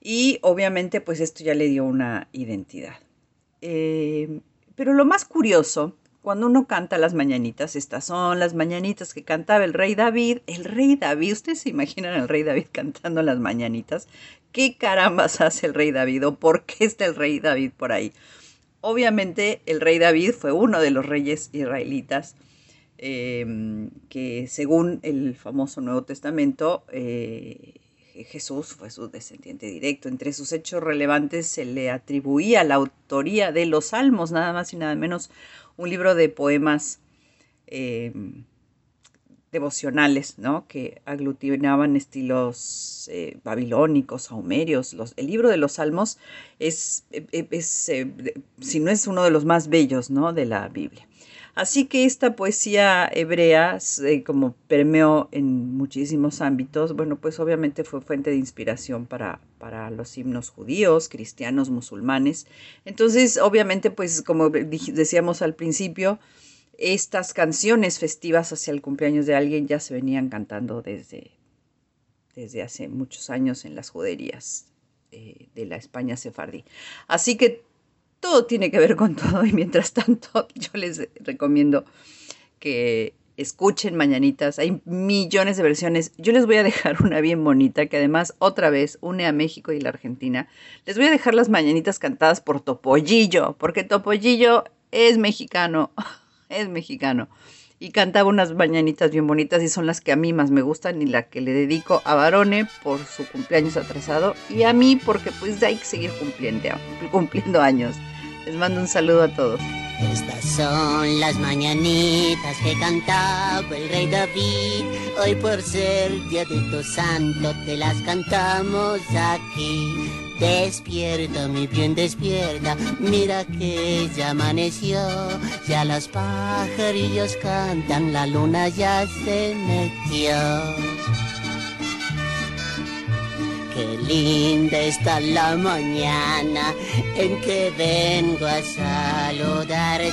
Y obviamente, pues esto ya le dio una identidad. Eh, pero lo más curioso cuando uno canta las mañanitas, estas son las mañanitas que cantaba el rey David. El rey David, ¿ustedes se imaginan al rey David <laughs> cantando las mañanitas? ¿Qué carambas hace el rey David o por qué está el rey David por ahí? Obviamente el rey David fue uno de los reyes israelitas eh, que según el famoso Nuevo Testamento, eh, Jesús fue su descendiente directo. Entre sus hechos relevantes se le atribuía la autoría de los salmos, nada más y nada menos un libro de poemas eh, devocionales, ¿no? Que aglutinaban estilos eh, babilónicos, saumerios. El libro de los Salmos es, es eh, si no es uno de los más bellos, ¿no? De la Biblia. Así que esta poesía hebrea, como permeó en muchísimos ámbitos, bueno, pues obviamente fue fuente de inspiración para, para los himnos judíos, cristianos, musulmanes. Entonces, obviamente, pues como decíamos al principio, estas canciones festivas hacia el cumpleaños de alguien ya se venían cantando desde, desde hace muchos años en las juderías eh, de la España sefardí. Así que todo tiene que ver con <laughs> todo y mientras tanto yo les recomiendo que escuchen mañanitas, hay millones de versiones. Yo les voy a dejar una bien bonita que además otra vez une a México y la Argentina. Les voy a dejar las mañanitas cantadas por Topollillo, porque Topollillo es mexicano, <laughs> es mexicano. Y cantaba unas mañanitas bien bonitas y son las que a mí más me gustan y la que le dedico a Barone por su cumpleaños atrasado y a mí porque pues hay que seguir cumpliendo, cumpliendo años. Les mando un saludo a todos. Estas son las mañanitas que cantaba el rey David. Hoy por ser día de tu santo te las cantamos aquí. Despierta, mi bien, despierta. Mira que ya amaneció. Ya los pajarillos cantan, la luna ya se metió. Qué linda está la mañana en que vengo a saludarte.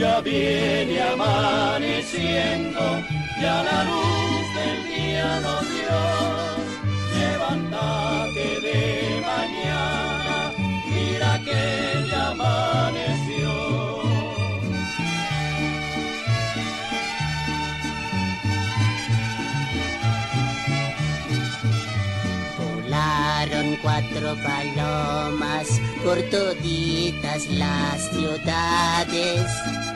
Ya viene amaneciendo, ya la luz del día nos dio. Levántate de mañana, mira que ya amaneció. Volaron cuatro palomas por toditas las ciudades.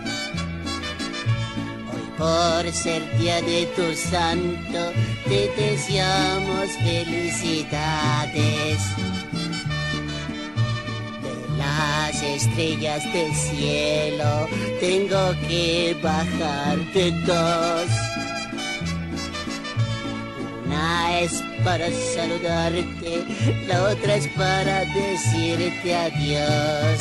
Por ser día de tu santo, te deseamos felicidades. De las estrellas del cielo, tengo que bajarte dos. Una es para saludarte, la otra es para decirte adiós.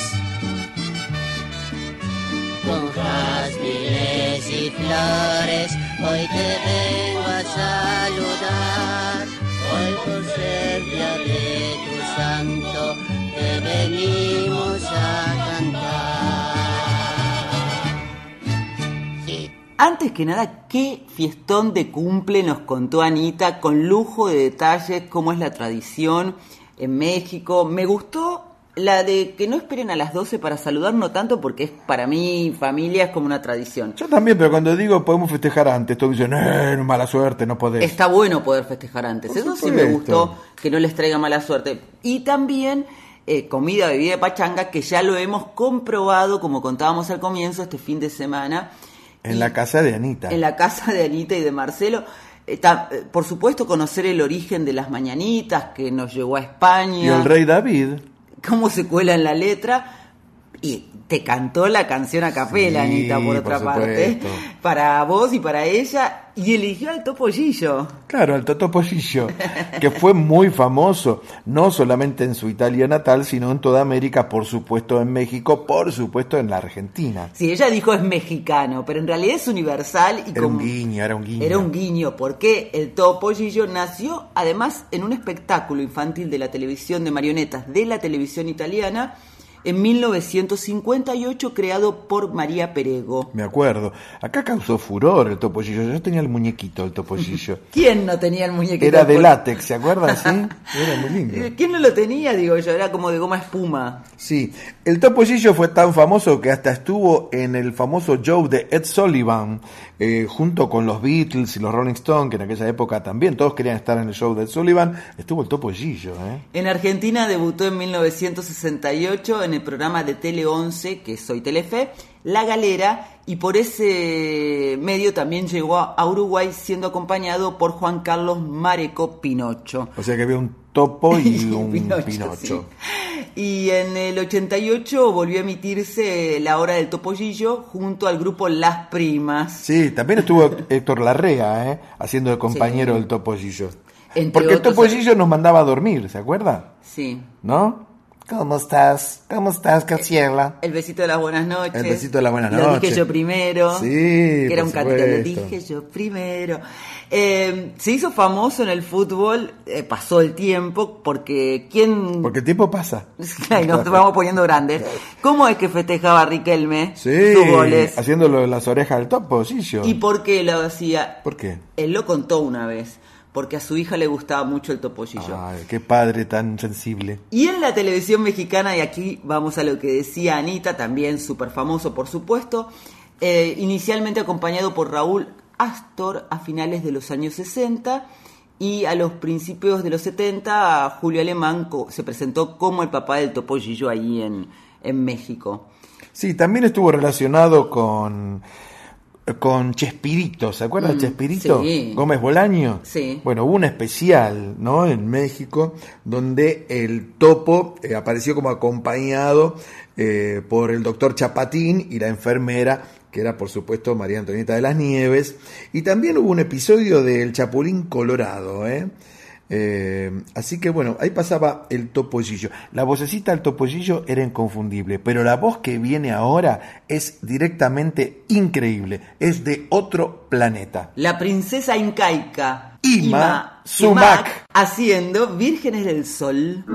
Con jazmines y flores, hoy te vengo a saludar. Hoy por ser de tu santo, te venimos a cantar. Antes que nada, qué fiestón de cumple nos contó Anita, con lujo de detalles, cómo es la tradición en México. Me gustó la de que no esperen a las 12 para saludar, no tanto porque es para mí, familia, es como una tradición. Yo también, pero cuando digo podemos festejar antes, todos dicen, eh, mala suerte, no podés. Está bueno poder festejar antes. Por Eso sí me gustó, que no les traiga mala suerte. Y también eh, comida, bebida de pachanga, que ya lo hemos comprobado, como contábamos al comienzo, este fin de semana. En la casa de Anita. en la casa de Anita y de Marcelo. Eh, ta- eh, por supuesto, conocer el origen de las mañanitas que nos llegó a España, Y el rey David. Cómo se cuela en la letra. Y te cantó la canción a capela, Sí, Anita, por otra por parte, para vos y para ella. Y eligió al Topollillo. Claro, el Toto Pollillo, que fue muy famoso, no solamente en su Italia natal, sino en toda América, por supuesto en México, por supuesto en la Argentina. Sí, ella dijo es mexicano, pero en realidad es universal y Era como un guiño, era un guiño. Era un guiño, porque el Topollillo nació además en un espectáculo infantil de la televisión de marionetas de la televisión italiana en 1958 creado por María Perego. Me acuerdo. Acá causó furor el Topollillo. Yo tenía el muñequito, el Topollillo. <laughs> ¿Quién no tenía el muñequito? Era de látex, ¿se acuerdan? Sí, <laughs> era muy lindo. Eh, ¿Quién no lo tenía? Digo yo, era como de goma espuma. Sí, el Topollillo fue tan famoso que hasta estuvo en el famoso show de Ed Sullivan, eh, junto con los Beatles y los Rolling Stones, que en aquella época también todos querían estar en el show de Sullivan. Estuvo el Topollillo, ¿eh? En Argentina debutó en 1968 en el programa de Tele 11, que soy Telefe, La Galera, y por ese medio también llegó a Uruguay siendo acompañado por Juan Carlos Mareco Pinocho. O sea que había un topo y <laughs> un Pinocho, Pinocho. Y en el 88 volvió a emitirse La Hora del Topollillo junto al grupo Las Primas. Sí, también estuvo <laughs> Héctor Larrea, ¿eh? haciendo de compañero Sí. del Topollillo. Entre Porque el otros- Topollillo nos mandaba a dormir, ¿se acuerda? Sí. ¿No? ¿Cómo estás? ¿Cómo estás, Graciela? El besito de las buenas noches. El besito de las buenas Lo noches. dije yo primero. Sí, Que era un cantito. Lo dije yo primero. Eh, se hizo famoso en el fútbol, eh, pasó el tiempo, porque ¿quién...? Porque el tiempo pasa. <laughs> Ay, nos vamos poniendo grandes. ¿Cómo es que festejaba Riquelme Sí, sus goles? haciéndolo de las orejas del topo, sí, yo. ¿Y por qué lo hacía? ¿Por qué? Él lo contó una vez, porque a su hija le gustaba mucho el topollillo. Ay, qué padre tan sensible. Y en la televisión mexicana, y aquí vamos a lo que decía Anita, también súper famoso por supuesto, eh, inicialmente acompañado por Raúl Astor a finales de los años 60 y a los principios de los 70 Julio Alemán se presentó como el papá del topollillo ahí en, en México. Sí, también estuvo relacionado con con Chespirito, ¿se acuerdan Mm, de Chespirito? sí. Gómez Bolaño. Sí. Bueno, hubo un especial, ¿no? En México, donde el topo eh, apareció como acompañado eh, por el doctor Chapatín y la enfermera, que era por supuesto María Antonieta de las Nieves. Y también hubo un episodio del Chapulín Colorado, ¿eh? Eh, así que bueno, ahí pasaba el topollillo. La vocecita del topollillo era inconfundible, pero la voz que viene ahora es directamente increíble. Es de otro planeta. La princesa incaica Ima Sumac. haciendo Vírgenes del Sol.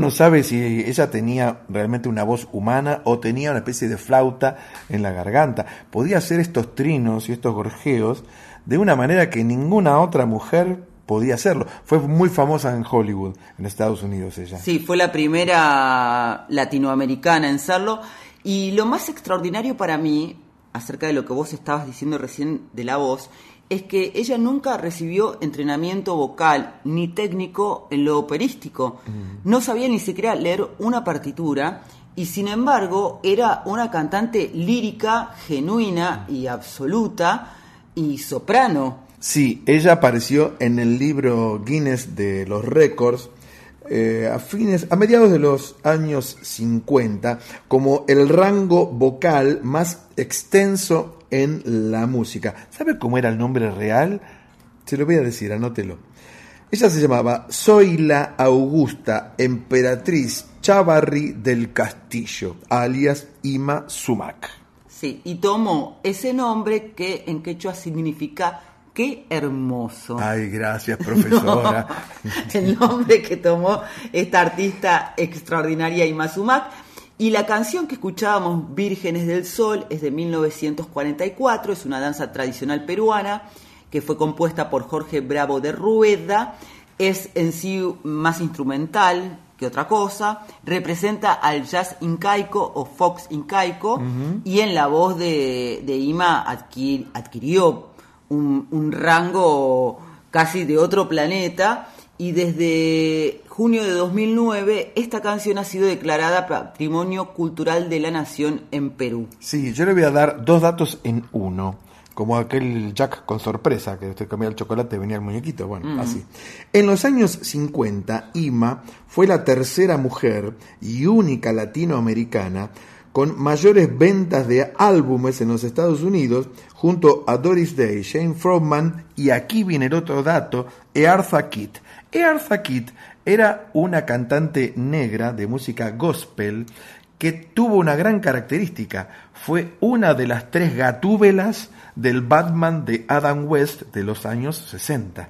No sabe si ella tenía realmente una voz humana o tenía una especie de flauta en la garganta. Podía hacer estos trinos y estos gorjeos de una manera que ninguna otra mujer podía hacerlo. Fue muy famosa en Hollywood, en Estados Unidos ella. Sí, fue la primera latinoamericana en serlo. Y lo más extraordinario para mí, acerca de lo que vos estabas diciendo recién de la voz, es que ella nunca recibió entrenamiento vocal ni técnico en lo operístico. No sabía ni siquiera leer una partitura y sin embargo era una cantante lírica, genuina y absoluta y soprano. Sí, ella apareció en el libro Guinness de los récords eh, a fines, a mediados de los años 50, como el rango vocal más extenso en la música. ¿Sabe cómo era el nombre real? Se lo voy a decir, anótelo. Ella se llamaba Zoila Augusta Emperatriz Chavarri del Castillo, alias Ima Sumac. Sí, y tomó ese nombre que en quechua significa qué hermoso. Ay, gracias, <laughs> profesora. el nombre que tomó esta artista extraordinaria Ima Sumac. Y la canción que escuchábamos, Vírgenes del Sol, es de 1944, es una danza tradicional peruana que fue compuesta por Jorge Bravo de Rueda, es en sí más instrumental que otra cosa, representa al jazz incaico o fox incaico y en la voz de, de Ima adquirió un, un rango casi de otro planeta y desde junio de 2009 esta canción ha sido declarada Patrimonio Cultural de la Nación en Perú. Sí, yo le voy a dar dos datos en uno como aquel Jack con sorpresa, que usted comía el chocolate y venía el muñequito, bueno, Mm. así. En los años 50, Ima fue la tercera mujer y única latinoamericana con mayores ventas de álbumes en los Estados Unidos, junto a Doris Day, Shane Froman y aquí viene el otro dato, Eartha Kitt. Eartha Kitt era una cantante negra de música gospel que tuvo una gran característica. Fue una de las tres gatúbelas del Batman de Adam West de los años 60.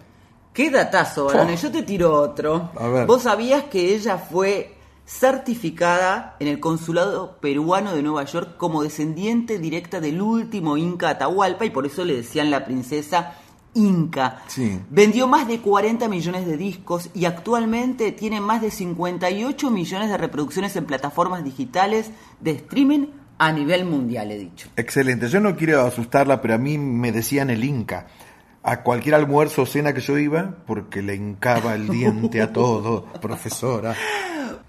Qué datazo, Barone. Yo te tiro otro. A ver. ¿Vos sabías que ella fue certificada en el consulado peruano de Nueva York como descendiente directa del último Inca Atahualpa y por eso le decían la princesa Inca? Sí. Vendió más de 40 millones de discos y actualmente tiene más de 58 millones de reproducciones en plataformas digitales de streaming a nivel mundial, he dicho. Excelente. Yo no quiero asustarla, pero a mí me decían el Inca. A cualquier almuerzo o cena que yo iba, porque le hincaba el diente a todo, <laughs> profesora.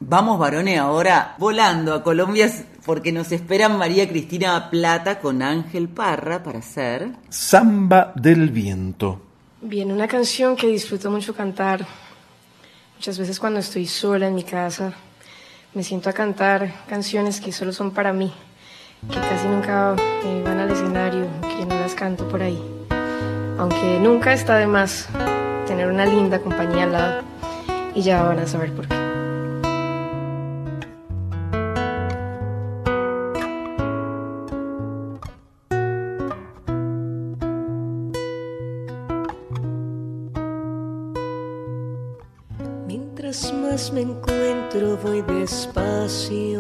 Vamos, varones, ahora volando a Colombia porque nos esperan María Cristina Plata con Ángel Parra para hacer... Samba del viento. Bien, una canción que disfruto mucho cantar. Muchas veces cuando estoy sola en mi casa, me siento a cantar canciones que solo son para mí, que casi nunca eh, van al escenario, que no las canto por ahí. Aunque nunca está de más tener una linda compañía al lado, y ya van a saber por qué. Más me encuentro voy despacio.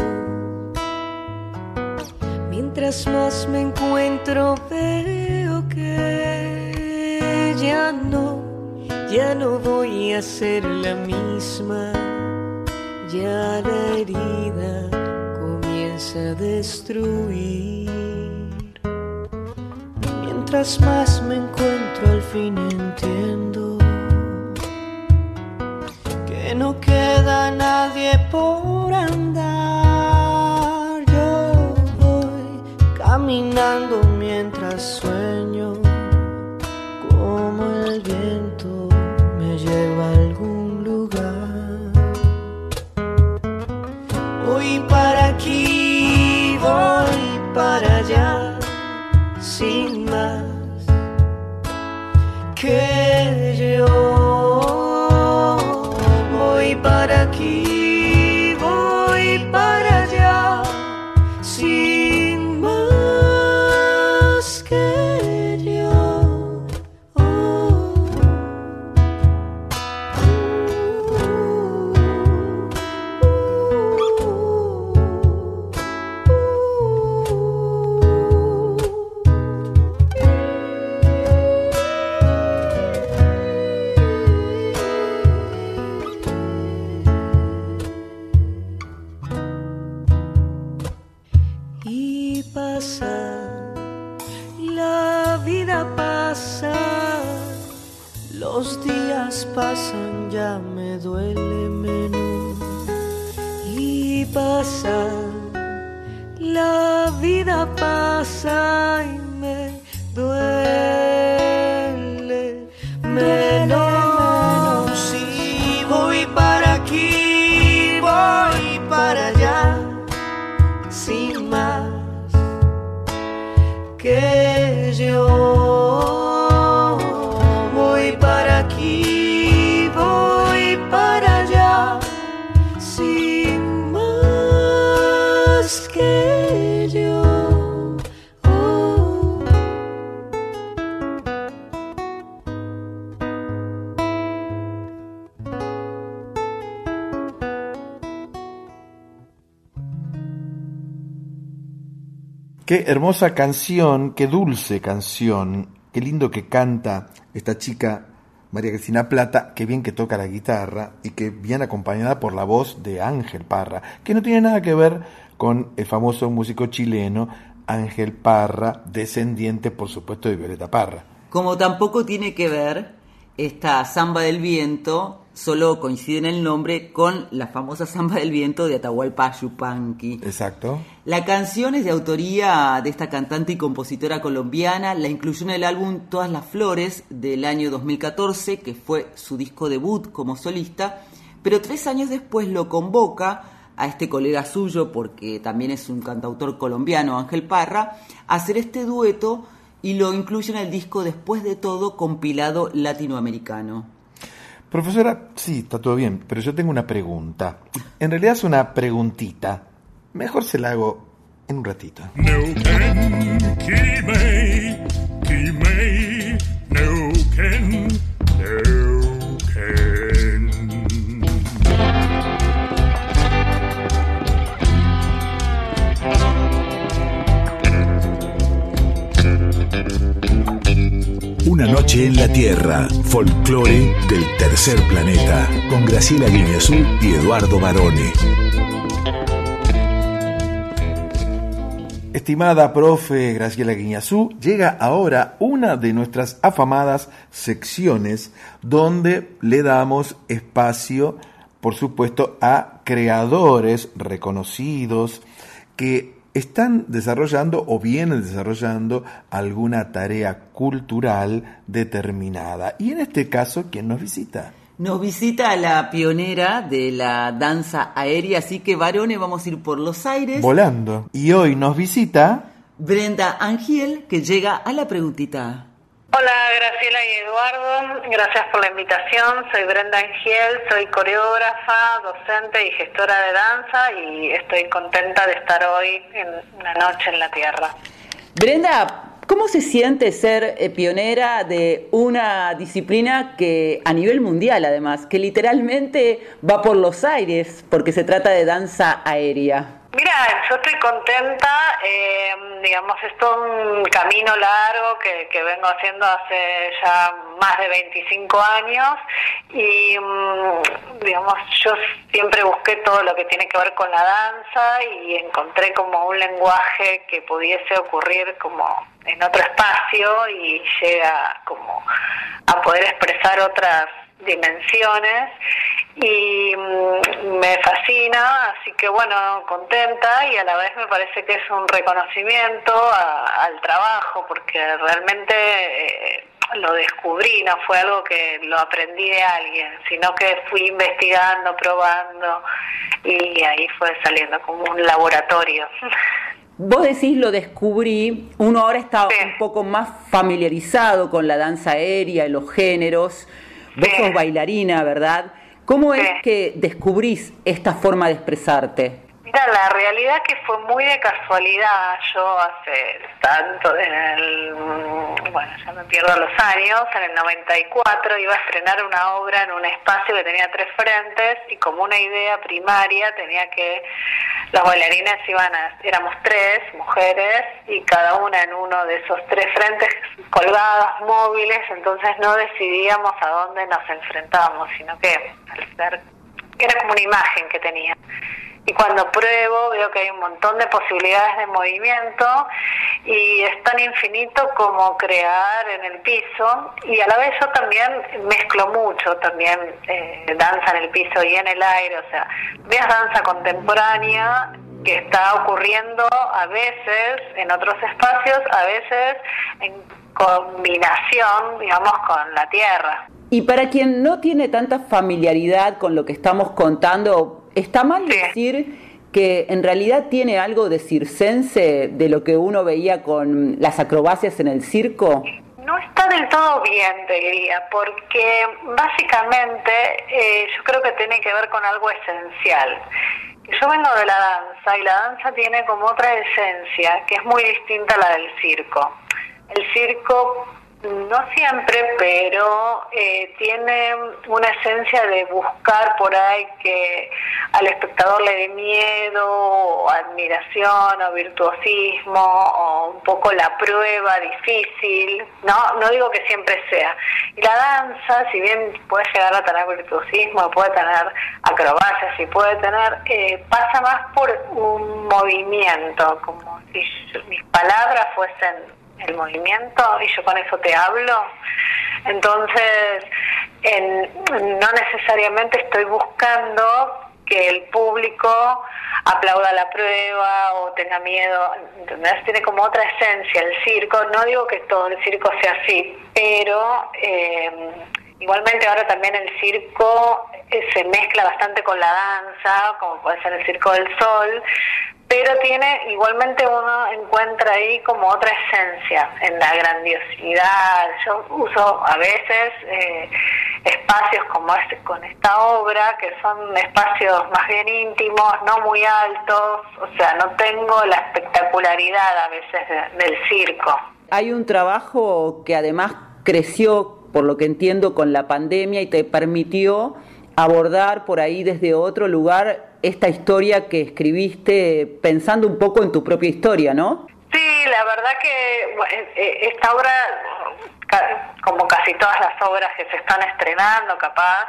Mientras más me encuentro veo que ya no, ya no voy a ser la misma. Ya la herida comienza a destruir. Mientras más me encuentro al fin entiendo queda nadie por andar. Yo voy caminando mientras sueño, hermosa canción, qué dulce canción, qué lindo que canta esta chica María Cristina Plata, qué bien que toca la guitarra y que bien acompañada por la voz de Ángel Parra, que no tiene nada que ver con el famoso músico chileno Ángel Parra, descendiente por supuesto de Violeta Parra. Como tampoco tiene que ver esta samba del viento, solo coincide en el nombre con la famosa samba del viento de Atahualpa Yupanqui. Exacto. La canción es de autoría de esta cantante y compositora colombiana, la incluyó en el álbum Todas las Flores del año 2014, que fue su disco debut como solista, pero tres años después lo convoca a este colega suyo, porque también es un cantautor colombiano, Ángel Parra, a hacer este dueto y lo incluye en el disco Después de todo, compilado latinoamericano. Profesora, sí, está todo bien, pero yo tengo una pregunta. En realidad es una preguntita. Mejor se la hago en un ratito. Neuquén, Una noche en la Tierra, folclore del tercer planeta, con Graciela Guineazú y Eduardo Barone. Estimada profe Graciela Guiñazú, llega ahora una de nuestras afamadas secciones donde le damos espacio, por supuesto, a creadores reconocidos que están desarrollando o vienen desarrollando alguna tarea cultural determinada. Y en este caso, ¿quién nos visita? Nos visita la pionera de la danza aérea, así que varones vamos a ir por los aires. Volando. Y hoy nos visita Brenda Angiel, que llega a la preguntita. Hola Graciela y Eduardo, gracias por la invitación. Soy Brenda Angiel, soy coreógrafa, docente y gestora de danza y estoy contenta de estar hoy en una noche en la Tierra. Brenda, ¿cómo se siente ser eh, pionera de una disciplina que a nivel mundial además, que literalmente va por los aires porque se trata de danza aérea? Mira, yo estoy contenta, eh, digamos, es un camino largo que, que vengo haciendo hace ya más de 25 años y, mm, digamos, yo siempre busqué todo lo que tiene que ver con la danza y encontré como un lenguaje que pudiese ocurrir como en otro espacio y llega como a poder expresar otras dimensiones y mm, me fascina, así que bueno, contenta y a la vez me parece que es un reconocimiento a- al trabajo porque realmente eh, lo descubrí, no fue algo que lo aprendí de alguien, sino que fui investigando, probando y ahí fue saliendo como un laboratorio. Vos decís lo descubrí, uno ahora está un poco más familiarizado con la danza aérea y los géneros. Vos sos bailarina, ¿verdad? ¿Cómo es que descubrís esta forma de expresarte? Mira, la realidad que fue muy de casualidad. Yo hace tanto, en el, mm, bueno, ya me pierdo los años, en el 94 iba a estrenar una obra en un espacio que tenía tres frentes y como una idea primaria tenía que los bailarines iban a, éramos tres mujeres y cada una en uno de esos tres frentes colgadas, móviles, entonces no decidíamos a dónde nos enfrentábamos, sino que al ser, era como una imagen que tenía. Y cuando pruebo veo que hay un montón de posibilidades de movimiento y es tan infinito como crear en el piso y a la vez yo también mezclo mucho también eh, danza en el piso y en el aire, o sea, veas danza contemporánea que está ocurriendo a veces en otros espacios, a veces en combinación, digamos, con la tierra. Y para quien no tiene tanta familiaridad con lo que estamos contando, ¿está mal decir que en realidad tiene algo de circense de lo que uno veía con las acrobacias en el circo? No está del todo bien, te diría, porque básicamente eh, yo creo que tiene que ver con algo esencial. Yo vengo de la danza y la danza tiene como otra esencia que es muy distinta a la del circo. El circo no siempre, pero eh, tiene una esencia de buscar por ahí que al espectador le dé miedo, o admiración, o virtuosismo, o un poco la prueba difícil. No, no digo que siempre sea. Y la danza, si bien puede llegar a tener virtuosismo, puede tener acrobacias, y puede tener, eh, pasa más por un movimiento, como si mis palabras fuesen el movimiento y yo con eso te hablo. Entonces, no necesariamente estoy buscando que el público aplauda la prueba o tenga miedo, ¿entendés? Tiene como otra esencia el circo, no digo que todo el circo sea así, pero eh, igualmente ahora también el circo eh, se mezcla bastante con la danza, como puede ser el Circo del Sol, pero tiene igualmente uno encuentra ahí como otra esencia en la grandiosidad. Yo uso a veces eh, espacios como este con esta obra, que son espacios más bien íntimos, no muy altos, o sea, no tengo la espectacularidad a veces del circo. Hay un trabajo que además creció, por lo que entiendo, con la pandemia y te permitió abordar por ahí desde otro lugar esta historia que escribiste pensando un poco en tu propia historia, ¿no? Sí, la verdad que eh, eh, esta obra, como casi todas las obras que se están estrenando, capaz,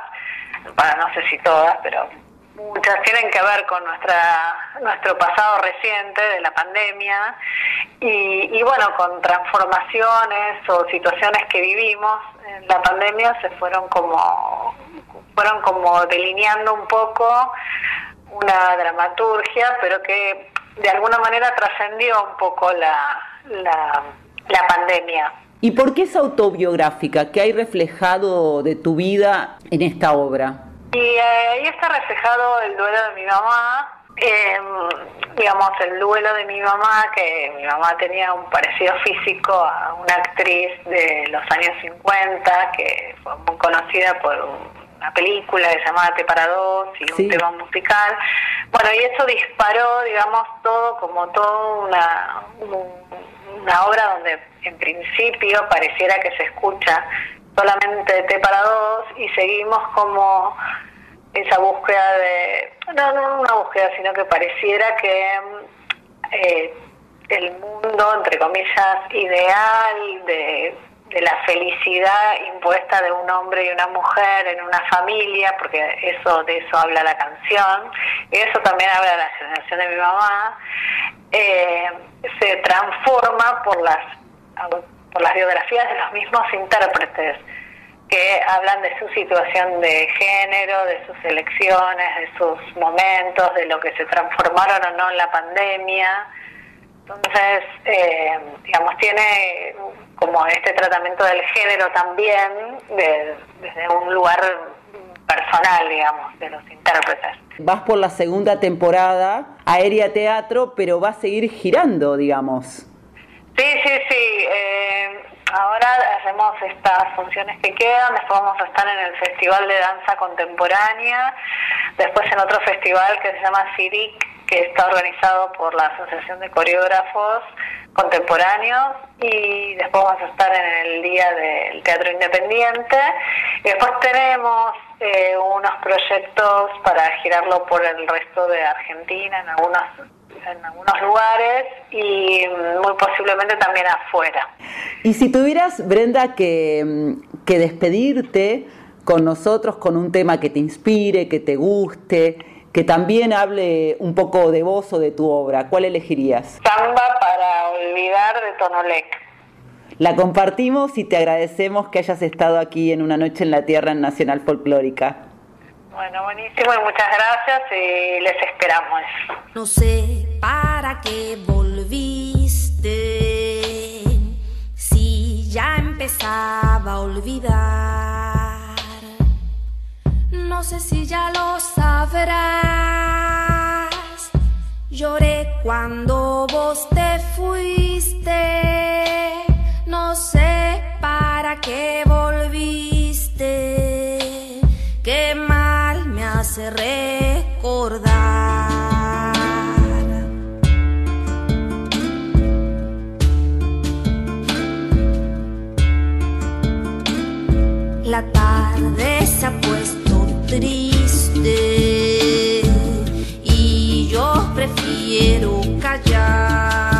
para no sé si todas, pero muchas tienen que ver con nuestra nuestro pasado reciente de la pandemia y, y, bueno con transformaciones o situaciones que vivimos en la pandemia se fueron como fueron como delineando un poco una dramaturgia, pero que de alguna manera trascendió un poco la, la, pandemia. ¿Y por qué es autobiográfica? ¿Qué hay reflejado de tu vida en esta obra? Y eh, ahí está reflejado el duelo de mi mamá, em, digamos, el duelo de mi mamá, que mi mamá tenía un parecido físico a una actriz de los años 50, que fue muy conocida por un una película que se llamaba Te para dos y un tema musical. Bueno, y eso disparó, digamos, todo como todo una, una obra donde en principio pareciera que se escucha solamente Te para dos y seguimos como esa búsqueda de, no, no una búsqueda, sino que pareciera que eh, el mundo, entre comillas, ideal de de la felicidad impuesta de un hombre y una mujer en una familia, porque eso de eso habla la canción, y eso también habla la generación de mi mamá, eh, se transforma por las, por las biografías de los mismos intérpretes que hablan de su situación de género, de sus elecciones, de sus momentos, de lo que se transformaron o no en la pandemia. Entonces, eh, digamos, tiene como este tratamiento del género también desde un lugar personal, digamos, de los intérpretes. Vas por la segunda temporada, Aérea Teatro, pero va a seguir girando, digamos. Sí, sí, sí. Eh, ahora hacemos estas funciones que quedan, después vamos a estar en el Festival de Danza Contemporánea, después en otro festival que se llama CIRIC, que está organizado por la Asociación de Coreógrafos Contemporáneos y después vamos a estar en el Día del Teatro Independiente y después tenemos eh, unos proyectos para girarlo por el resto de Argentina, en algunos, en algunos lugares y muy posiblemente también afuera. Y si tuvieras, Brenda, que, mm, que despedirte con nosotros con un tema que te inspire, que te guste, que también hable un poco de vos o de tu obra, ¿cuál elegirías? Samba para olvidar de Tonolec. La compartimos y te agradecemos que hayas estado aquí en una noche en la tierra en Nacional Folclórica. Bueno, buenísimo y muchas gracias y les esperamos. No sé para qué volviste si ya empezaba a olvidar. No sé si ya lo sabrás. Lloré cuando vos te fuiste no sé para qué volviste, qué mal me hace recordar. La tarde se ha puesto triste y yo prefiero callar.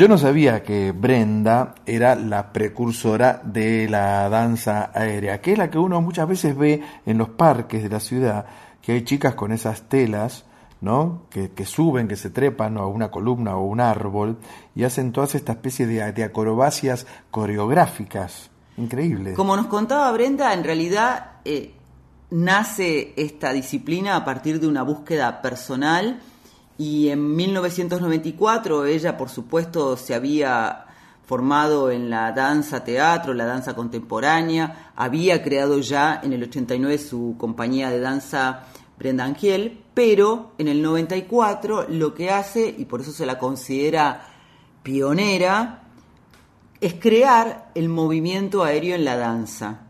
Yo no sabía que Brenda era la precursora de la danza aérea, que es la que uno muchas veces ve en los parques de la ciudad, que hay chicas con esas telas, ¿no? Que, que suben, que se trepan a una columna o un árbol y hacen todas esta especie de, de acrobacias coreográficas. Increíble. Como nos contaba Brenda, en realidad eh, nace esta disciplina a partir de una búsqueda personal y en 1994 ella, por supuesto, se había formado en la danza teatro, la danza contemporánea, había creado ya en el 89 su compañía de danza Brenda Angiel, pero en el 94 lo que hace, y por eso se la considera pionera, es crear el movimiento aéreo en la danza,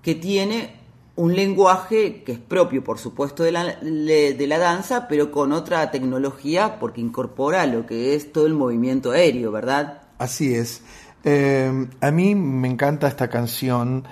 que tiene un lenguaje que es propio, por supuesto, de la, de la danza, pero con otra tecnología porque incorpora lo que es todo el movimiento aéreo, ¿verdad? Así es. Eh, a mí me encanta esta canción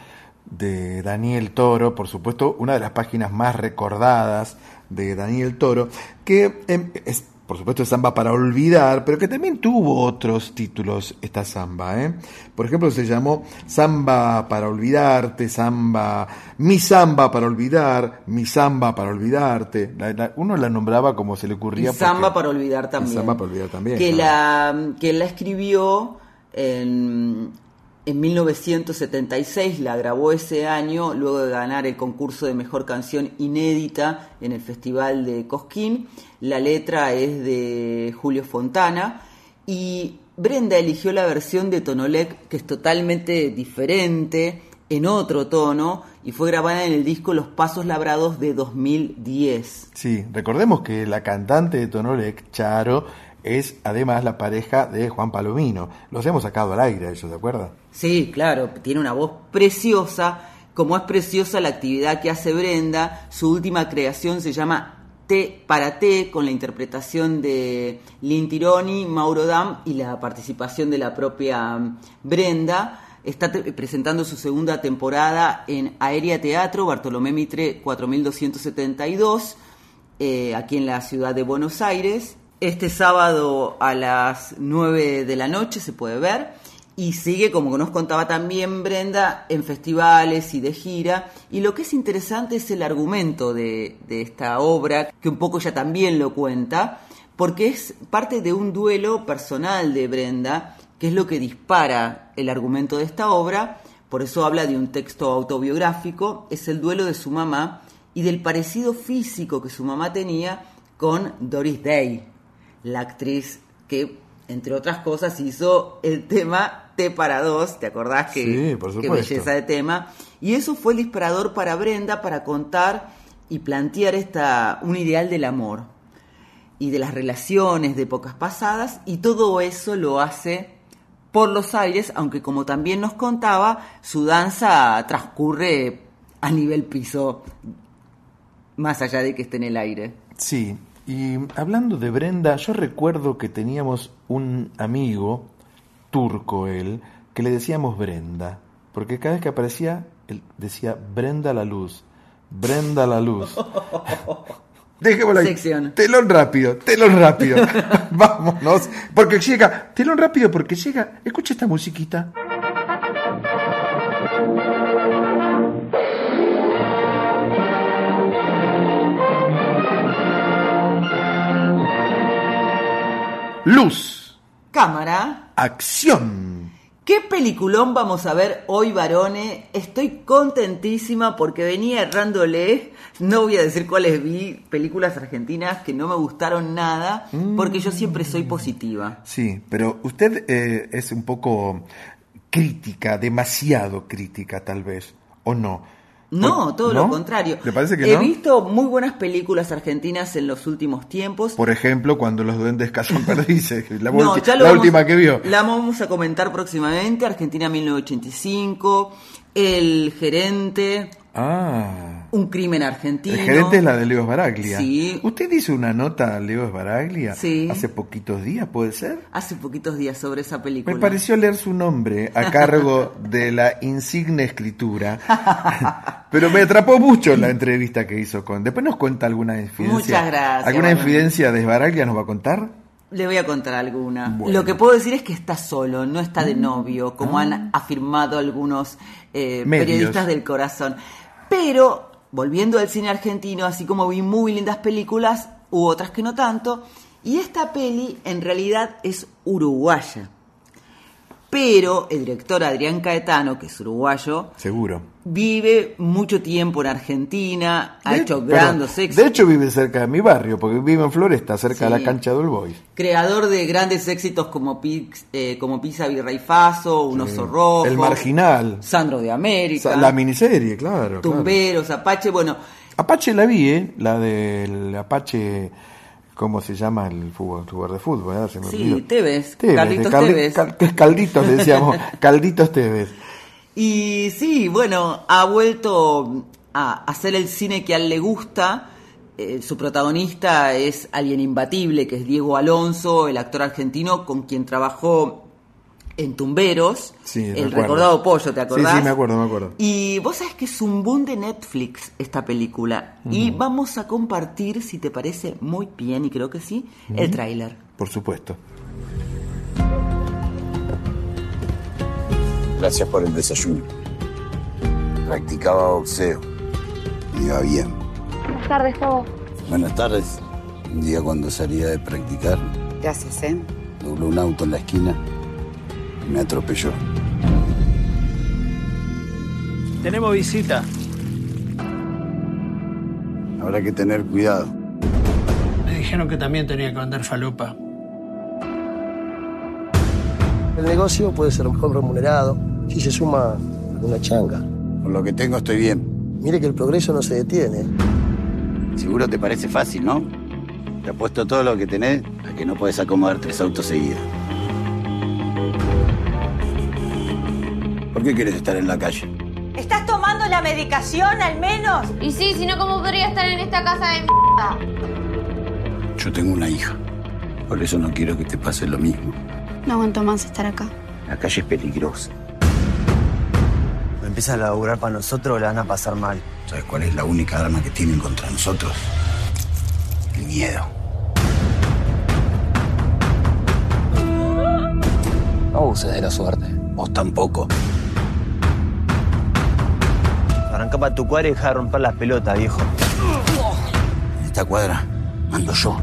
de Daniel Toro, por supuesto, una de las páginas más recordadas de Daniel Toro, que em, es, por supuesto, es samba para olvidar, pero que también tuvo otros títulos esta samba. ¿eh? Por ejemplo, se llamó Samba para olvidarte, samba, mi samba para olvidar, mi samba para olvidarte. La- la- uno la nombraba como se le Y ocurría. Samba porque- para olvidar y también. Samba para olvidar también. que, claro. la, que la escribió en, en 1976, la grabó ese año, luego de ganar el concurso de mejor canción inédita en el Festival de Cosquín. La letra es de Julio Fontana y Brenda eligió la versión de Tonolec, que es totalmente diferente, en otro tono, y fue grabada en el disco Los Pasos Labrados de 2010. Sí, recordemos que la cantante de Tonolec, Charo, es además la pareja de Juan Palomino. Los hemos sacado al aire, ellos, ¿de acuerdo? Sí, claro, tiene una voz preciosa. Como es preciosa la actividad que hace Brenda, su última creación se llama T para T, con la interpretación de Lin Tironi, Mauro Dam y la participación de la propia mm, Brenda. Está presentando su segunda temporada en Aérea Teatro, Bartolomé Mitre 4272, eh, aquí en la ciudad de Buenos Aires. Este sábado a las 9 de la noche se puede ver y sigue, como nos contaba también Brenda, en festivales y de gira. Y lo que es interesante es el argumento de, de esta obra, que un poco ella también lo cuenta, porque es parte de un duelo personal de Brenda, que es lo que dispara el argumento de esta obra. Por eso habla de un texto autobiográfico, es el duelo de su mamá y del parecido físico que su mamá tenía con Doris Day, la actriz que, entre otras cosas, hizo el tema T para dos, ¿te acordás que, Sí, por qué belleza de tema? Y eso fue el disparador para Brenda para contar y plantear esta, un ideal del amor y de las relaciones de épocas pasadas, y todo eso lo hace por los aires, aunque como también nos contaba, su danza transcurre a nivel piso, más allá de que esté en el aire. Sí, y hablando de Brenda, yo recuerdo que teníamos un amigo, turco él, que le decíamos Brenda, porque cada vez que aparecía, él decía Brenda la luz, Brenda la luz. <laughs> Dejémoslo ahí. Sección. Telón rápido, telón rápido. <laughs> Vámonos. Porque llega, telón rápido porque llega. Escucha esta musiquita. Luz, Cámara. acción. ¿Qué peliculón vamos a ver hoy, varones? Estoy contentísima porque venía errándole. No voy a decir cuáles vi, películas argentinas que no me gustaron nada, porque yo siempre soy positiva. Sí, pero usted eh, es un poco crítica, demasiado crítica tal vez, ¿o no? No, todo ¿no? lo contrario. ¿Le parece que He no? visto muy buenas películas argentinas en los últimos tiempos. Por ejemplo, cuando los duendes cazan <laughs> perdices, la, No, ya la vamos- última que vio. La vamos a comentar próximamente. Argentina 1985, El Gerente, Ah, Un Crimen Argentino. el gerente es la de Leo Esbaraglia. Sí. ¿Usted hizo una nota a Leo Esbaraglia Sí. hace poquitos días, puede ser? Hace poquitos días sobre esa película. Me pareció leer su nombre a cargo de la insigne escritura. <laughs> Pero me atrapó mucho la entrevista que hizo con. Después nos cuenta alguna infidencia. Muchas gracias, ¿Alguna Manuel. infidencia de Esbaraglia nos va a contar? Le voy a contar alguna. Bueno. Lo que puedo decir es que está solo, no está de novio, como Ah. han afirmado algunos eh, periodistas del corazón. Pero, volviendo al cine argentino, así como vi muy lindas películas, hubo otras que no tanto, y esta peli en realidad es uruguaya. Pero el director Adrián Caetano, que es uruguayo, Seguro. vive mucho tiempo en Argentina, ha De- hecho grandes éxitos. De hecho vive cerca de mi barrio, porque vive en Floresta, cerca de la cancha del Boys. creador de grandes éxitos como, Pix, eh, como Pisa Virrey Faso, Un oso rojo, El Marginal. Sandro de América, La miniserie, claro. claro. Tumberos, Apache, bueno, Apache la vi, ¿eh? La del Apache, ¿cómo se llama el fútbol, jugador de fútbol? ¿eh? Se me sí. Tevez, Tevez, Carlitos Caldi- Tevez. Cal- Calditos, le decíamos, <laughs> Calditos Tevez. Y sí, bueno, ha vuelto a hacer el cine que a él le gusta. Eh, su protagonista es alguien imbatible, que es Diego Alonso, el actor argentino con quien trabajó en Tumberos, Sí, el recordado pollo, ¿te acordás? Sí, sí, me acuerdo, me acuerdo. Y vos sabés que es un boom de Netflix esta película. Y vamos a compartir, si te parece muy bien, y creo que sí, el tráiler. Por supuesto. Gracias por el desayuno. Practicaba boxeo. Me iba bien. Buenas tardes, Pavo. Buenas tardes. Un día cuando salía de practicar, Gracias, ¿eh? dobló un auto en la esquina me atropelló. Tenemos visita. Habrá que tener cuidado. Me dijeron que también tenía que vender falopa. El negocio puede ser mejor remunerado si se suma una changa. Con lo que tengo estoy bien. Mire que el progreso no se detiene. Seguro te parece fácil, ¿no? Te apuesto todo lo que tenés a que no puedes acomodar tres autos seguidos. ¿Por qué quieres estar en la calle? ¿Estás tomando la medicación al menos? Y sí, si no, ¿cómo podría estar en esta casa de mierda? Yo tengo una hija. Por eso no quiero que te pase lo mismo. No aguanto más estar acá. La calle es peligrosa. Me empieza a laburar para nosotros, la van a pasar mal. ¿Sabes cuál es la única arma que tienen contra nosotros? El miedo. No abuses de la suerte. Vos tampoco. Arranca para tu cuadra y deja de romper las pelotas, viejo. En esta cuadra mando yo.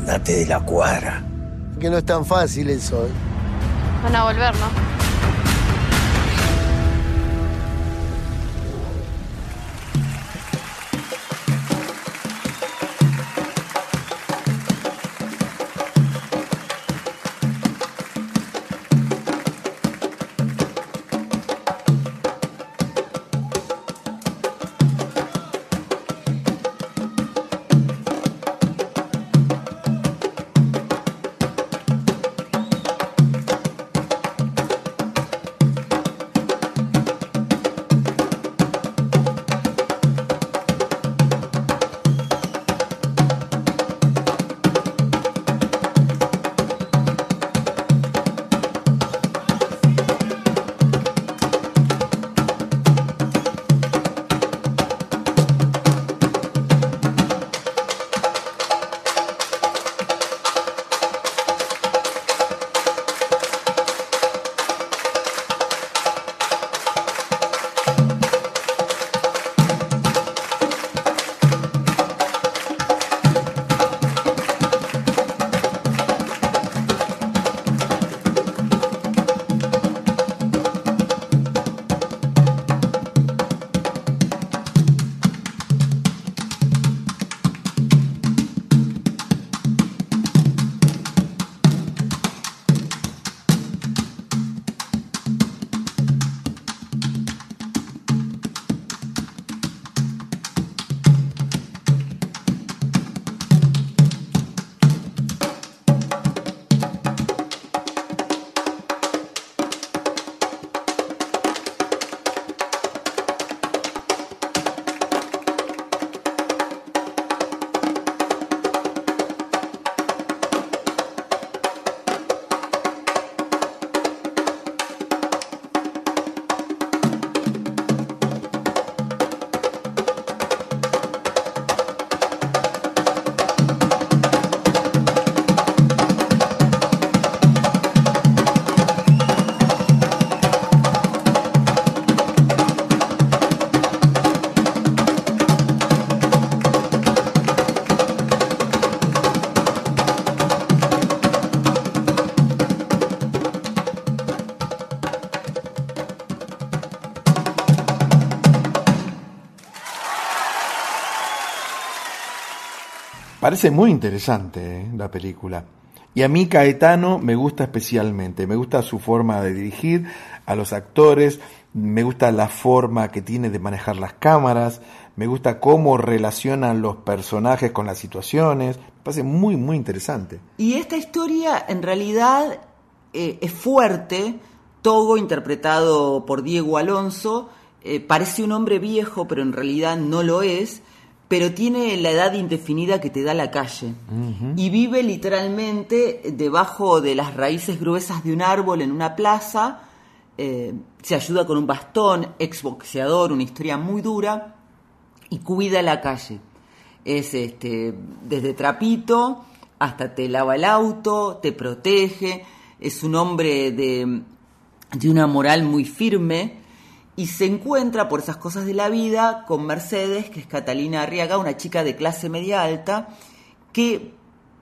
Andate de la cuadra. Que no es tan fácil eso. ¿eh? Van a volver, ¿no? Parece muy interesante ¿eh? la película. Y a mí Caetano me gusta especialmente, me gusta su forma de dirigir a los actores, me gusta la forma que tiene de manejar las cámaras, me gusta cómo relacionan los personajes con las situaciones, me parece muy, muy interesante. Y esta historia en realidad eh, es fuerte. Togo, interpretado por Diego Alonso, eh, parece un hombre viejo, pero en realidad no lo es, pero tiene la edad indefinida que te da la calle. Y vive literalmente debajo de las raíces gruesas de un árbol en una plaza. eh, se ayuda con un bastón, exboxeador, una historia muy dura, y cuida la calle. Es este, desde trapito hasta te lava el auto, te protege, es un hombre de, de una moral muy firme y se encuentra por esas cosas de la vida con Mercedes, que es Catalina Arriaga, una chica de clase media alta, que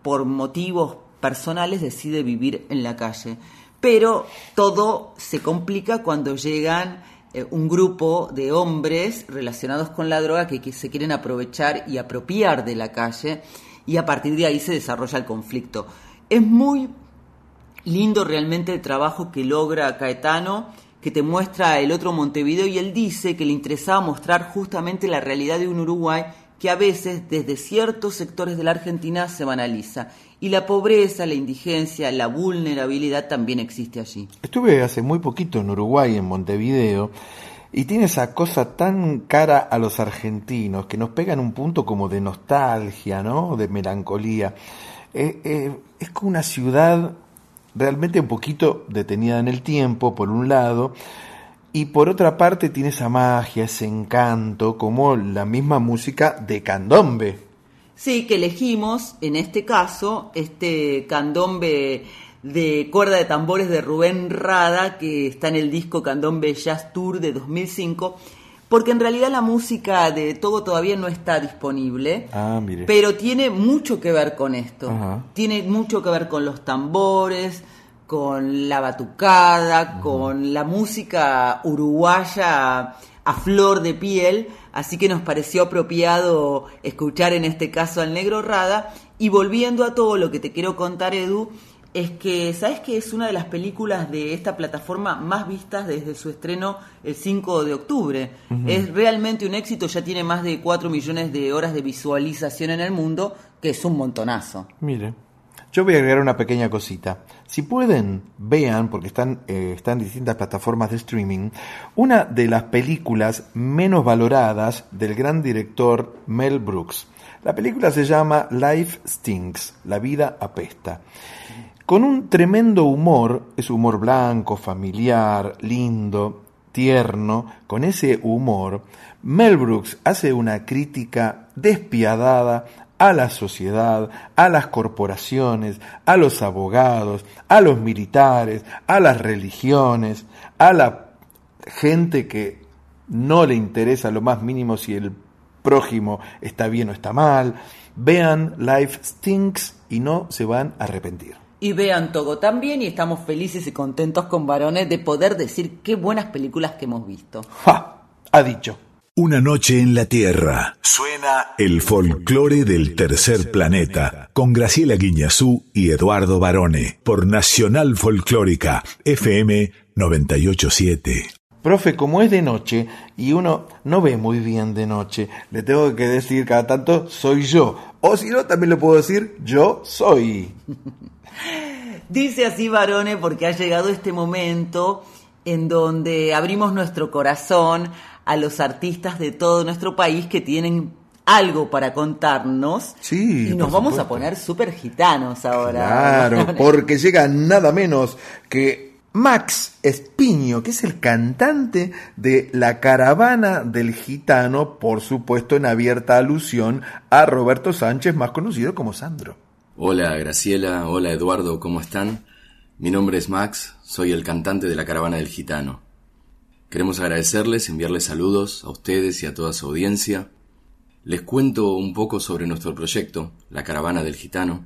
por motivos personales decide vivir en la calle. Pero todo se complica cuando llegan eh, un grupo de hombres relacionados con la droga que, que se quieren aprovechar y apropiar de la calle y a partir de ahí se desarrolla el conflicto. Es muy lindo realmente el trabajo que logra Caetano, que te muestra el otro Montevideo y él dice que le interesaba mostrar justamente la realidad de un Uruguay que a veces desde ciertos sectores de la Argentina se banaliza. Y la pobreza, la indigencia, la vulnerabilidad también existe allí. Estuve hace muy poquito en Uruguay, en Montevideo, y tiene esa cosa tan cara a los argentinos que nos pega en un punto como de nostalgia, ¿no? De melancolía. Eh, eh, es como una ciudad realmente un poquito detenida en el tiempo, por un lado, y por otra parte tiene esa magia, ese encanto, como la misma música de candombe. Sí, que elegimos, en este caso, este candombe de cuerda de tambores de Rubén Rada, que está en el disco Candombe Jazz Tour de 2005, porque en realidad la música de Togo todavía no está disponible, Ah, mire. pero tiene mucho que ver con esto. Ajá. Tiene mucho que ver con los tambores, con la batucada, con la música uruguaya a flor de piel, así que nos pareció apropiado escuchar en este caso al negro Rada. Y volviendo a todo lo que te quiero contar, Edu, es que, ¿sabes que es una de las películas de esta plataforma más vistas desde su estreno el 5 de octubre? Es realmente un éxito, ya tiene más de 4 millones de horas de visualización en el mundo, que es un montonazo. Mire, yo voy a agregar una pequeña cosita. Si pueden, vean, porque están, eh, están en distintas plataformas de streaming, una de las películas menos valoradas del gran director Mel Brooks. La película se llama Life Stinks, La vida apesta. Con un tremendo humor, es humor blanco, familiar, lindo, tierno, con ese humor, Mel Brooks hace una crítica despiadada a la sociedad, a las corporaciones, a los abogados, a los militares, a las religiones, a la gente que no le interesa lo más mínimo si el prójimo está bien o está mal. Vean Life Stinks y no se van a arrepentir. Y vean Togo también y estamos felices y contentos con varones de poder decir qué buenas películas que hemos visto. Ha dicho. Una noche en la Tierra. Suena el folclore del tercer planeta con Graciela Guiñazú y Eduardo Barone por Nacional Folclórica FM 987. Profe, como es de noche y uno no ve muy bien de noche, le tengo que decir cada tanto soy yo. O si no, también le puedo decir yo soy. <laughs> Dice así Varone porque ha llegado este momento en donde abrimos nuestro corazón a los artistas de todo nuestro país que tienen algo para contarnos. Sí. Y nos vamos a poner súper gitanos ahora. Claro, porque llega nada menos que Max Espiño, que es el cantante de La Caravana del Gitano, por supuesto en abierta alusión a Roberto Sánchez, más conocido como Sandro. Hola Graciela, hola Eduardo, ¿cómo están? Mi nombre es Max, soy el cantante de la Caravana del Gitano. Queremos agradecerles, enviarles saludos a ustedes y a toda su audiencia. Les cuento un poco sobre nuestro proyecto, La Caravana del Gitano.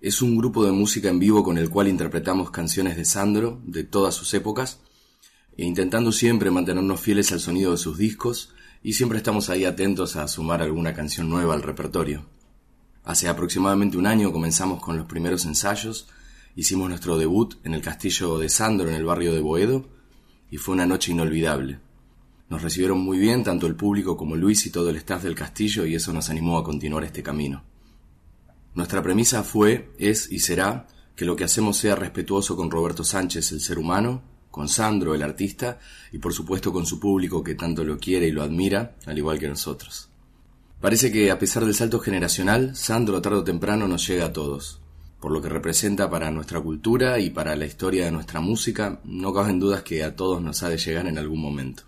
Es un grupo de música en vivo con el cual interpretamos canciones de Sandro de todas sus épocas, e intentando siempre mantenernos fieles al sonido de sus discos y siempre estamos ahí atentos a sumar alguna canción nueva al repertorio. Hace aproximadamente un año comenzamos con los primeros ensayos, hicimos nuestro debut en el castillo de Sandro en el barrio de Boedo y fue una noche inolvidable. Nos recibieron muy bien tanto el público como Luis y todo el staff del castillo y eso nos animó a continuar este camino. Nuestra premisa fue, es y será que lo que hacemos sea respetuoso con Roberto Sánchez, el ser humano, con Sandro, el artista, y por supuesto con su público que tanto lo quiere y lo admira, al igual que nosotros. Parece que a pesar del salto generacional, Sandro tarde o temprano nos llega a todos. Por lo que representa para nuestra cultura y para la historia de nuestra música, no caben dudas que a todos nos ha de llegar en algún momento.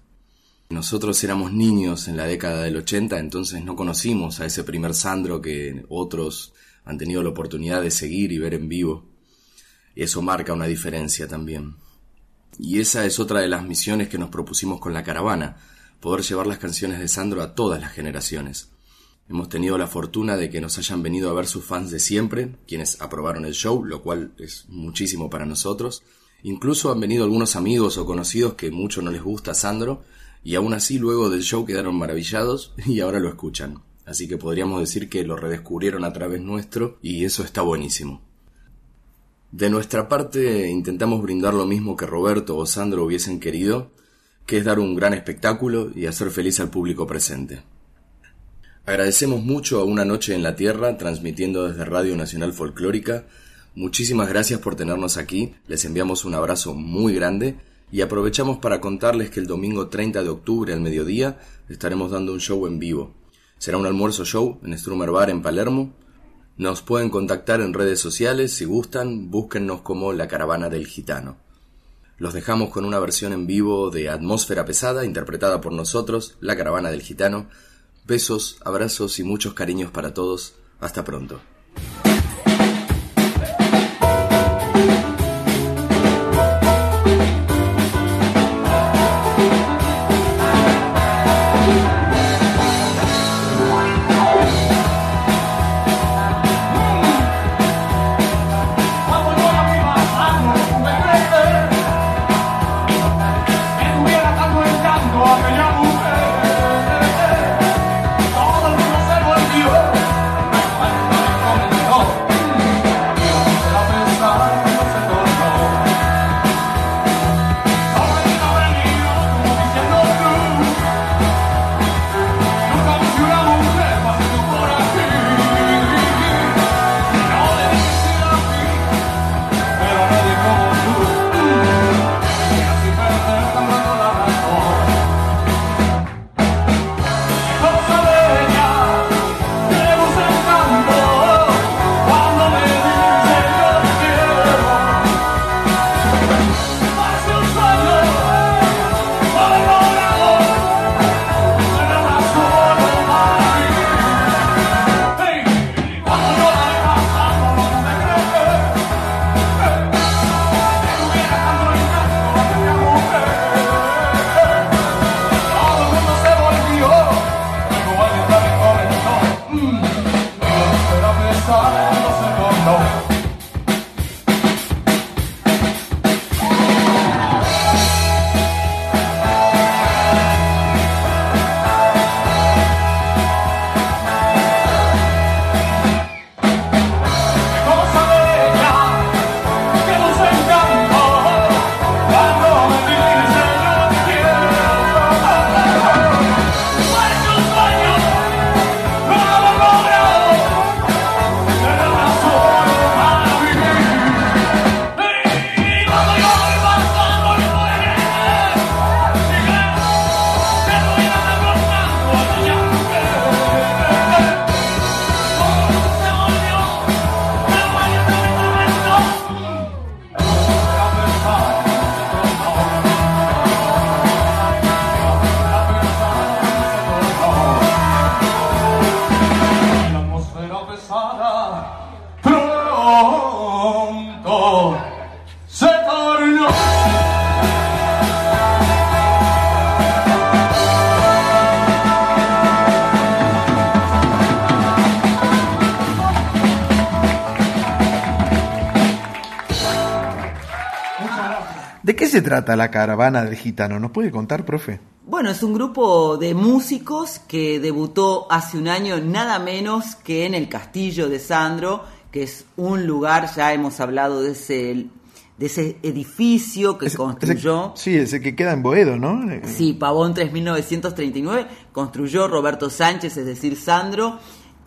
Nosotros éramos niños en la década del 80, entonces no conocimos a ese primer Sandro que otros han tenido la oportunidad de seguir y ver en vivo. Eso marca una diferencia también. Y esa es otra de las misiones que nos propusimos con la caravana, poder llevar las canciones de Sandro a todas las generaciones. Hemos tenido la fortuna de que nos hayan venido a ver sus fans de siempre, quienes aprobaron el show, lo cual es muchísimo para nosotros. Incluso han venido algunos amigos o conocidos que mucho no les gusta Sandro, y aún así luego del show quedaron maravillados <laughs> y ahora lo escuchan. Así que podríamos decir que lo redescubrieron a través nuestro y eso está buenísimo. De nuestra parte intentamos brindar lo mismo que Roberto o Sandro hubiesen querido, que es dar un gran espectáculo y hacer feliz al público presente. Agradecemos mucho a Una Noche en la Tierra, transmitiendo desde Radio Nacional Folclórica. Muchísimas gracias por tenernos aquí, les enviamos un abrazo muy grande y aprovechamos para contarles que el domingo 30 de octubre al mediodía estaremos dando un show en vivo. Será un almuerzo show en Strummer Bar en Palermo. Nos pueden contactar en redes sociales si gustan, búsquennos como La Caravana del Gitano. Los dejamos con una versión en vivo de Atmósfera Pesada, interpretada por nosotros, La Caravana del Gitano. Besos, abrazos y muchos cariños para todos. Hasta pronto. Trata la caravana del gitano? ¿Nos puede contar, profe? Bueno, es un grupo de músicos que debutó hace un año nada menos que en el Castillo de Sandro, que es un lugar, ya hemos hablado de ese, de ese edificio que construyó. Sí, ese que queda en Boedo, ¿no? Sí, Pavón 3939, construyó Roberto Sánchez, es decir, Sandro,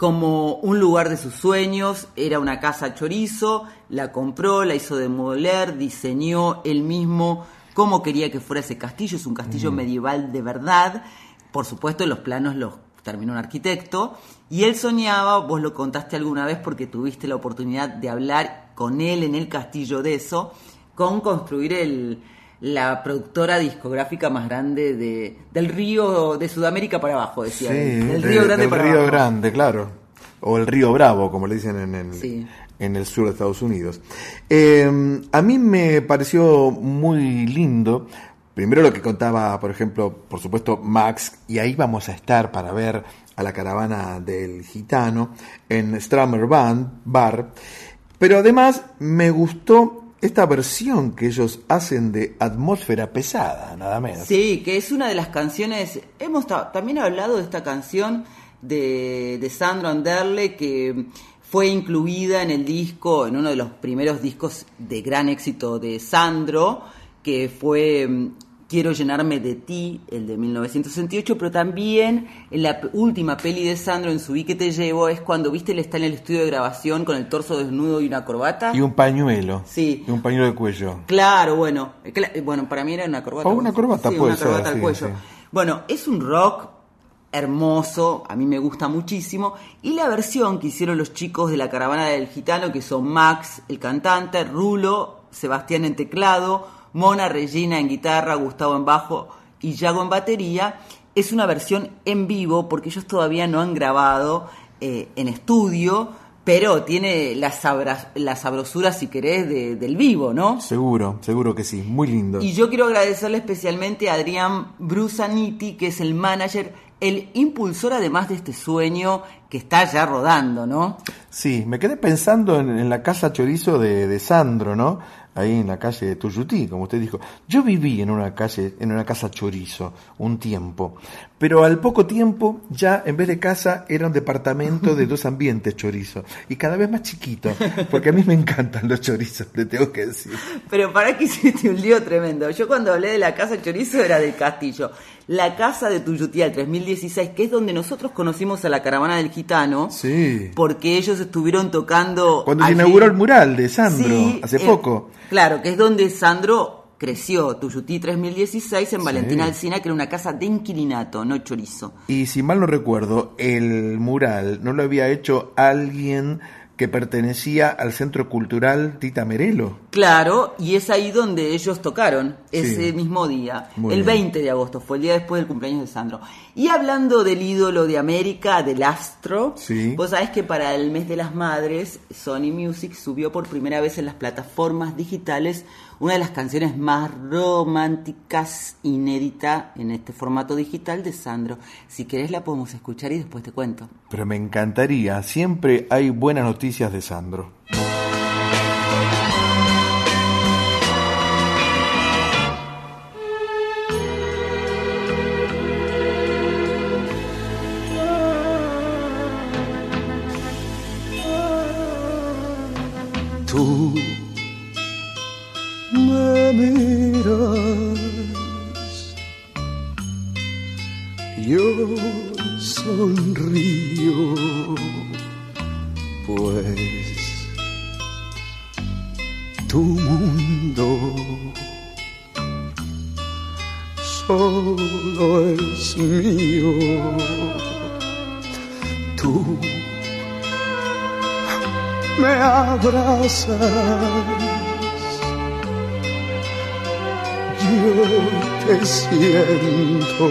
como un lugar de sus sueños, era una casa chorizo, la compró, la hizo demoler, diseñó él mismo cómo quería que fuera ese castillo, es un castillo medieval de verdad, por supuesto los planos los terminó un arquitecto, y él soñaba, vos lo contaste alguna vez porque tuviste la oportunidad de hablar con él en el castillo de eso, con construir el, la productora discográfica más grande de, del río de Sudamérica para abajo, decía Sí, de- río Grande del para Río abajo. Grande, claro. O el Río Bravo, como le dicen en el, Sí. en el sur de Estados Unidos. Eh, a mí me pareció muy lindo. Primero lo que contaba, por ejemplo, por supuesto, Max, y ahí vamos a estar para ver a la caravana del gitano en Stramer Band, Bar. Pero además me gustó esta versión que ellos hacen de Atmósfera Pesada, nada menos. Sí, que es una de las canciones. Hemos ta- también hablado de esta canción de, de Sandro Anderle que fue incluida en el disco, en uno de los primeros discos de gran éxito de Sandro, que fue mm, Quiero llenarme de ti, el de 1968, pero también en la última peli de Sandro, en Subí que te llevo, es cuando, viste, él está en el estudio de grabación con el torso desnudo y una corbata. Y un pañuelo. Sí. Y un pañuelo de cuello. Claro, bueno, bueno, para mí era una corbata. O una corbata, Sí, puede una corbata ser, al sí, cuello. sí. Bueno, es un rock hermoso, a mí me gusta muchísimo, y la versión que hicieron los chicos de la caravana del gitano, que son Max, el cantante, Rulo, Sebastián en teclado, Mona Regina en guitarra, Gustavo en bajo y Yago en batería, es una versión en vivo porque ellos todavía no han grabado eh, en estudio, pero tiene la, sabra- la sabrosura, si querés, de- del vivo, ¿no? Seguro, seguro que sí. Muy lindo. Y yo quiero agradecerle especialmente a Adrián Brusaniti, que es el manager, el impulsor además de este sueño que está ya rodando, ¿no? Sí, me quedé pensando en, en la casa chorizo de, de Sandro, ¿no? Ahí en la calle de Tuyutí, como usted dijo. Yo viví en una calle, en una casa chorizo, un tiempo. Pero al poco tiempo, ya en vez de casa, era un departamento de dos ambientes chorizo. Y cada vez más chiquito. Porque a mí me encantan los chorizos, le tengo que decir. Pero para que hiciste un lío tremendo. Yo cuando hablé de la casa chorizo era del castillo. La casa de Tuyutí al 3016, que es donde nosotros conocimos a la caravana del gitano, Sí. porque ellos estuvieron tocando... Cuando se inauguró el mural de Sandro, Sí, hace eh, poco. Claro, que es donde Sandro creció, Tuyutí 3016 en Valentina Sí. Alsina, que era una casa de inquilinato, no chorizo. Y si mal no recuerdo, el mural no lo había hecho alguien que pertenecía al Centro Cultural Tita Merelo. Claro, y es ahí donde ellos tocaron, ese Sí. mismo día, Muy el bien. 20 de agosto, fue el día después del cumpleaños de Sandro. Y hablando del ídolo de América, del astro, Sí. vos sabés que para el mes de las madres, Sony Music subió por primera vez en las plataformas digitales una de las canciones más románticas, inédita en este formato digital de Sandro. Si querés la podemos escuchar y después te cuento. Pero me encantaría, siempre hay buenas noticias de Sandro. Sonrío, pues tu mundo solo es mío. Tú me abrazas, yo te siento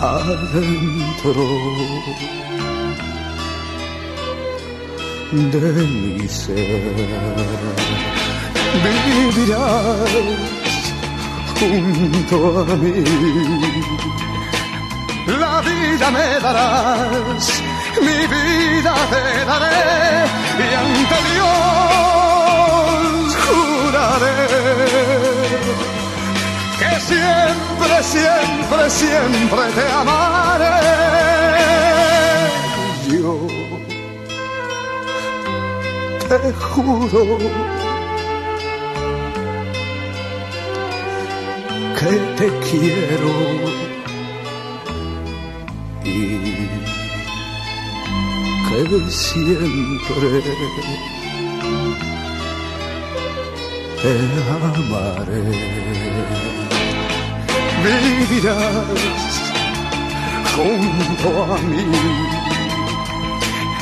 adentro de mi ser. Vivirás junto a mí la vida me darás, mi vida te daré y ante Dios juraré siempre, siempre te amaré. Yo te juro que te quiero y que siempre te amaré. Vivirás junto a mí,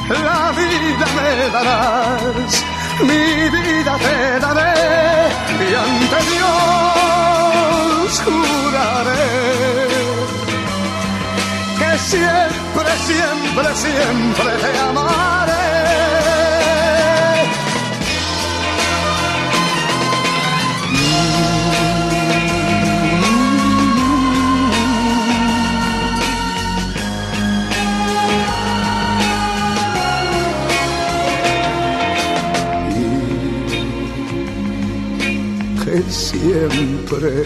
la vida me darás, mi vida te daré y ante Dios juraré que siempre, siempre, siempre te amaré. Siempre.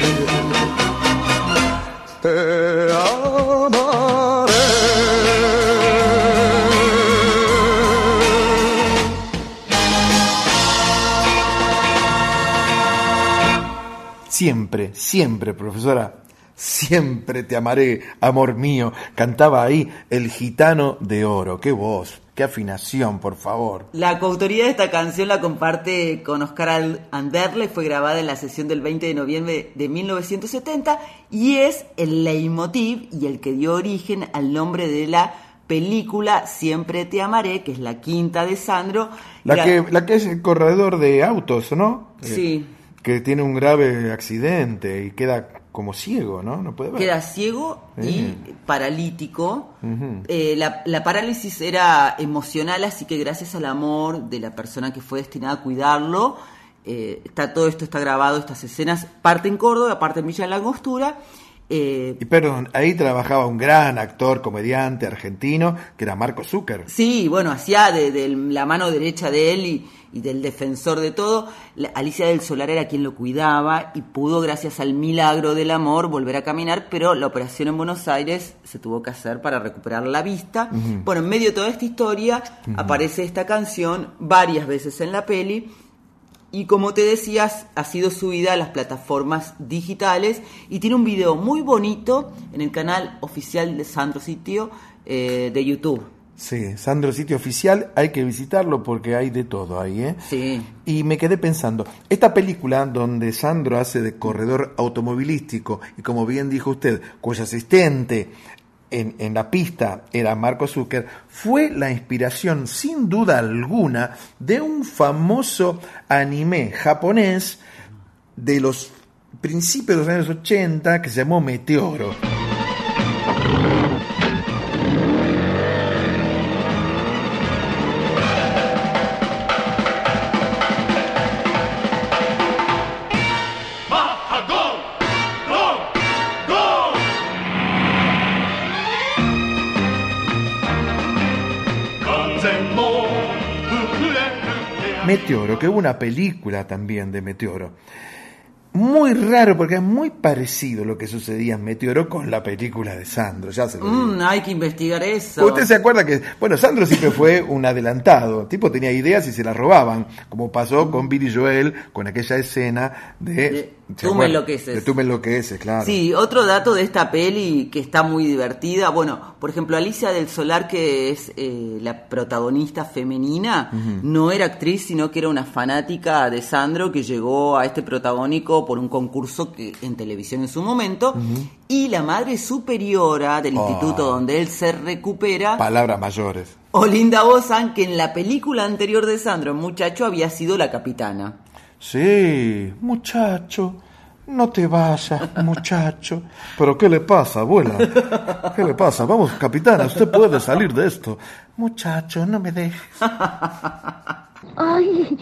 Siempre, siempre, profesora, siempre te amaré, amor mío. Cantaba ahí el gitano de oro. Qué voz, qué afinación, por favor. La coautoría de esta canción la comparte con Oscar Anderle, fue grabada en la sesión del 20 de noviembre de 1970 y es el leitmotiv y el que dio origen al nombre de la película Siempre te amaré, que es la quinta de Sandro. La que, la que es el corredor de autos, ¿no? Sí. que tiene un grave accidente y queda como ciego, ¿no? No puede ver. Queda ciego y paralítico. Eh, la, la parálisis era emocional, así que gracias al amor de la persona que fue destinada a cuidarlo, eh, está todo esto está grabado, estas escenas, parte en Córdoba, parte en Villa de la Angostura. eh, Y perdón, ahí trabajaba un gran actor, comediante argentino, que era Marco Zucker. Sí, bueno, hacía de, de la mano derecha de él y, y del defensor de todo. Alicia del Solar era quien lo cuidaba y pudo, gracias al milagro del amor, volver a caminar, pero la operación en Buenos Aires se tuvo que hacer para recuperar la vista. Bueno, en medio de toda esta historia aparece esta canción varias veces en la peli. Y como te decías, ha sido subida a las plataformas digitales y tiene un video muy bonito en el canal oficial de Sandro Sitio eh, de YouTube. Sí, Sandro Sitio Oficial, hay que visitarlo porque hay de todo ahí, ¿eh? Sí. Y me quedé pensando, esta película donde Sandro hace de corredor automovilístico y como bien dijo usted, cuyo asistente en, en la pista era Marco Zucker, fue la inspiración sin duda alguna de un famoso anime japonés de los principios de los años 80 que se llamó Meteoro. Meteoro, que hubo una película también de Meteoro. Muy raro porque es muy parecido lo que sucedía en Meteoro con la película de Sandro, ya se lo digo. Mm, hay que investigar eso. Usted se acuerda que, bueno, Sandro siempre fue un adelantado, el tipo tenía ideas y se las robaban, como pasó con Billy Joel, con aquella escena de... ¿se Tú me enloqueces. Tú me enloqueces, claro. Sí, otro dato de esta peli que está muy divertida. Bueno, por ejemplo, Alicia del Solar, que es eh, la protagonista femenina, no era actriz, sino que era una fanática de Sandro que llegó a este protagónico por un concurso que, en televisión en su momento. Y la madre superiora del Oh. instituto donde él se recupera, Palabras mayores. Olinda Bozan, que en la película anterior de Sandro, Muchacho, había sido la capitana. Sí, muchacho, no te vayas, <laughs> muchacho. Pero ¿qué le pasa, abuela? ¿Qué le pasa? Vamos, capitana, usted puede salir de esto. Muchacho, no me dejes. Ay.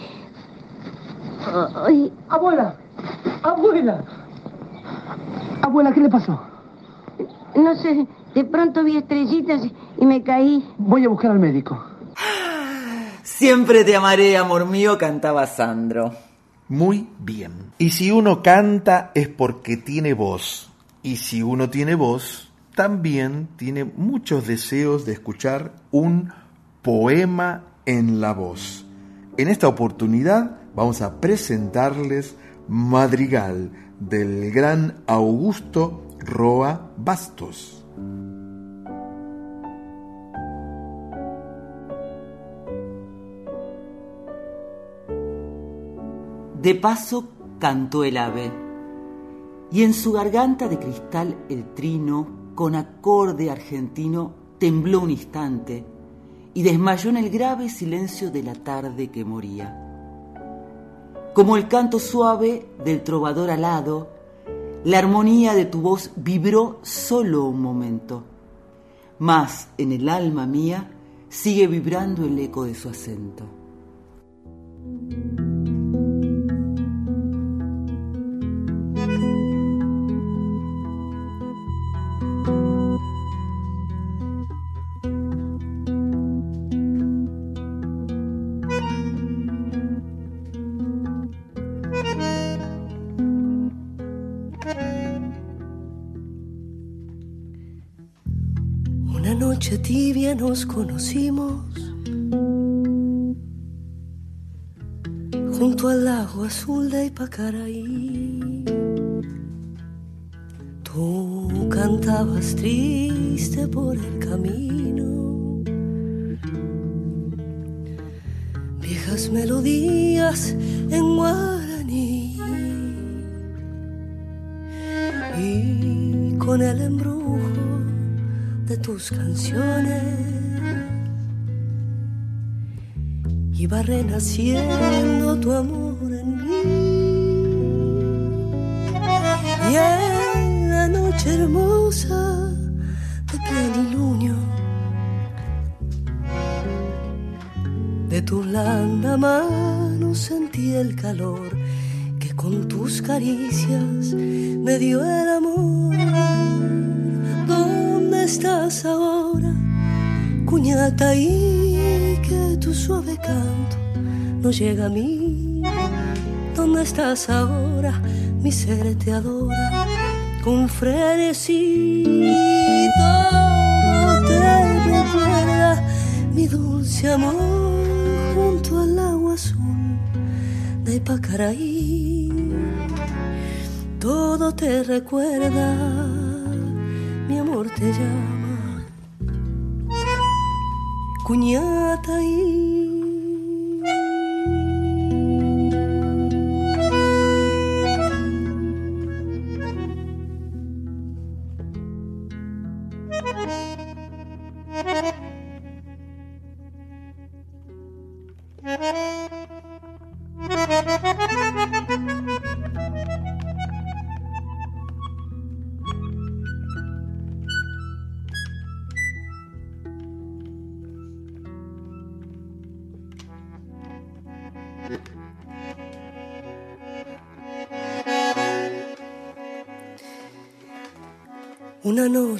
Ay. Abuela. Abuela. Abuela, ¿qué le pasó? No sé, de pronto vi estrellitas y me caí. Voy a buscar al médico. Siempre te amaré, amor mío, cantaba Sandro. Muy bien. Y si uno canta es porque tiene voz. Y si uno tiene voz, también tiene muchos deseos de escuchar un poema en la voz. En esta oportunidad vamos a presentarles Madrigal del gran Augusto Roa Bastos. De paso cantó el ave, y en su garganta de cristal el trino, con acorde argentino, tembló un instante y desmayó en el grave silencio de la tarde que moría. Como el canto suave del trovador alado, la armonía de tu voz vibró solo un momento, mas en el alma mía sigue vibrando el eco de su acento. Tibia nos conocimos. Junto al lago azul de Ipacaraí. Tú cantabas triste por el camino, viejas melodías en guaraní. Y con el embrujo de tus canciones. Iba renaciendo tu amor en mí. Y en la noche hermosa de plenilunio de tu blanda mano sentí el calor que con tus caricias me dio el amor. ¿Dónde estás ahora, cuñata? Y que tu suave canto no llega a mí. ¿Dónde estás ahora? Mi ser te adora con frenesí. Todo te recuerda mi dulce amor junto al agua azul de Pacaraí. Todo te recuerda mi amor te llama, cuñata y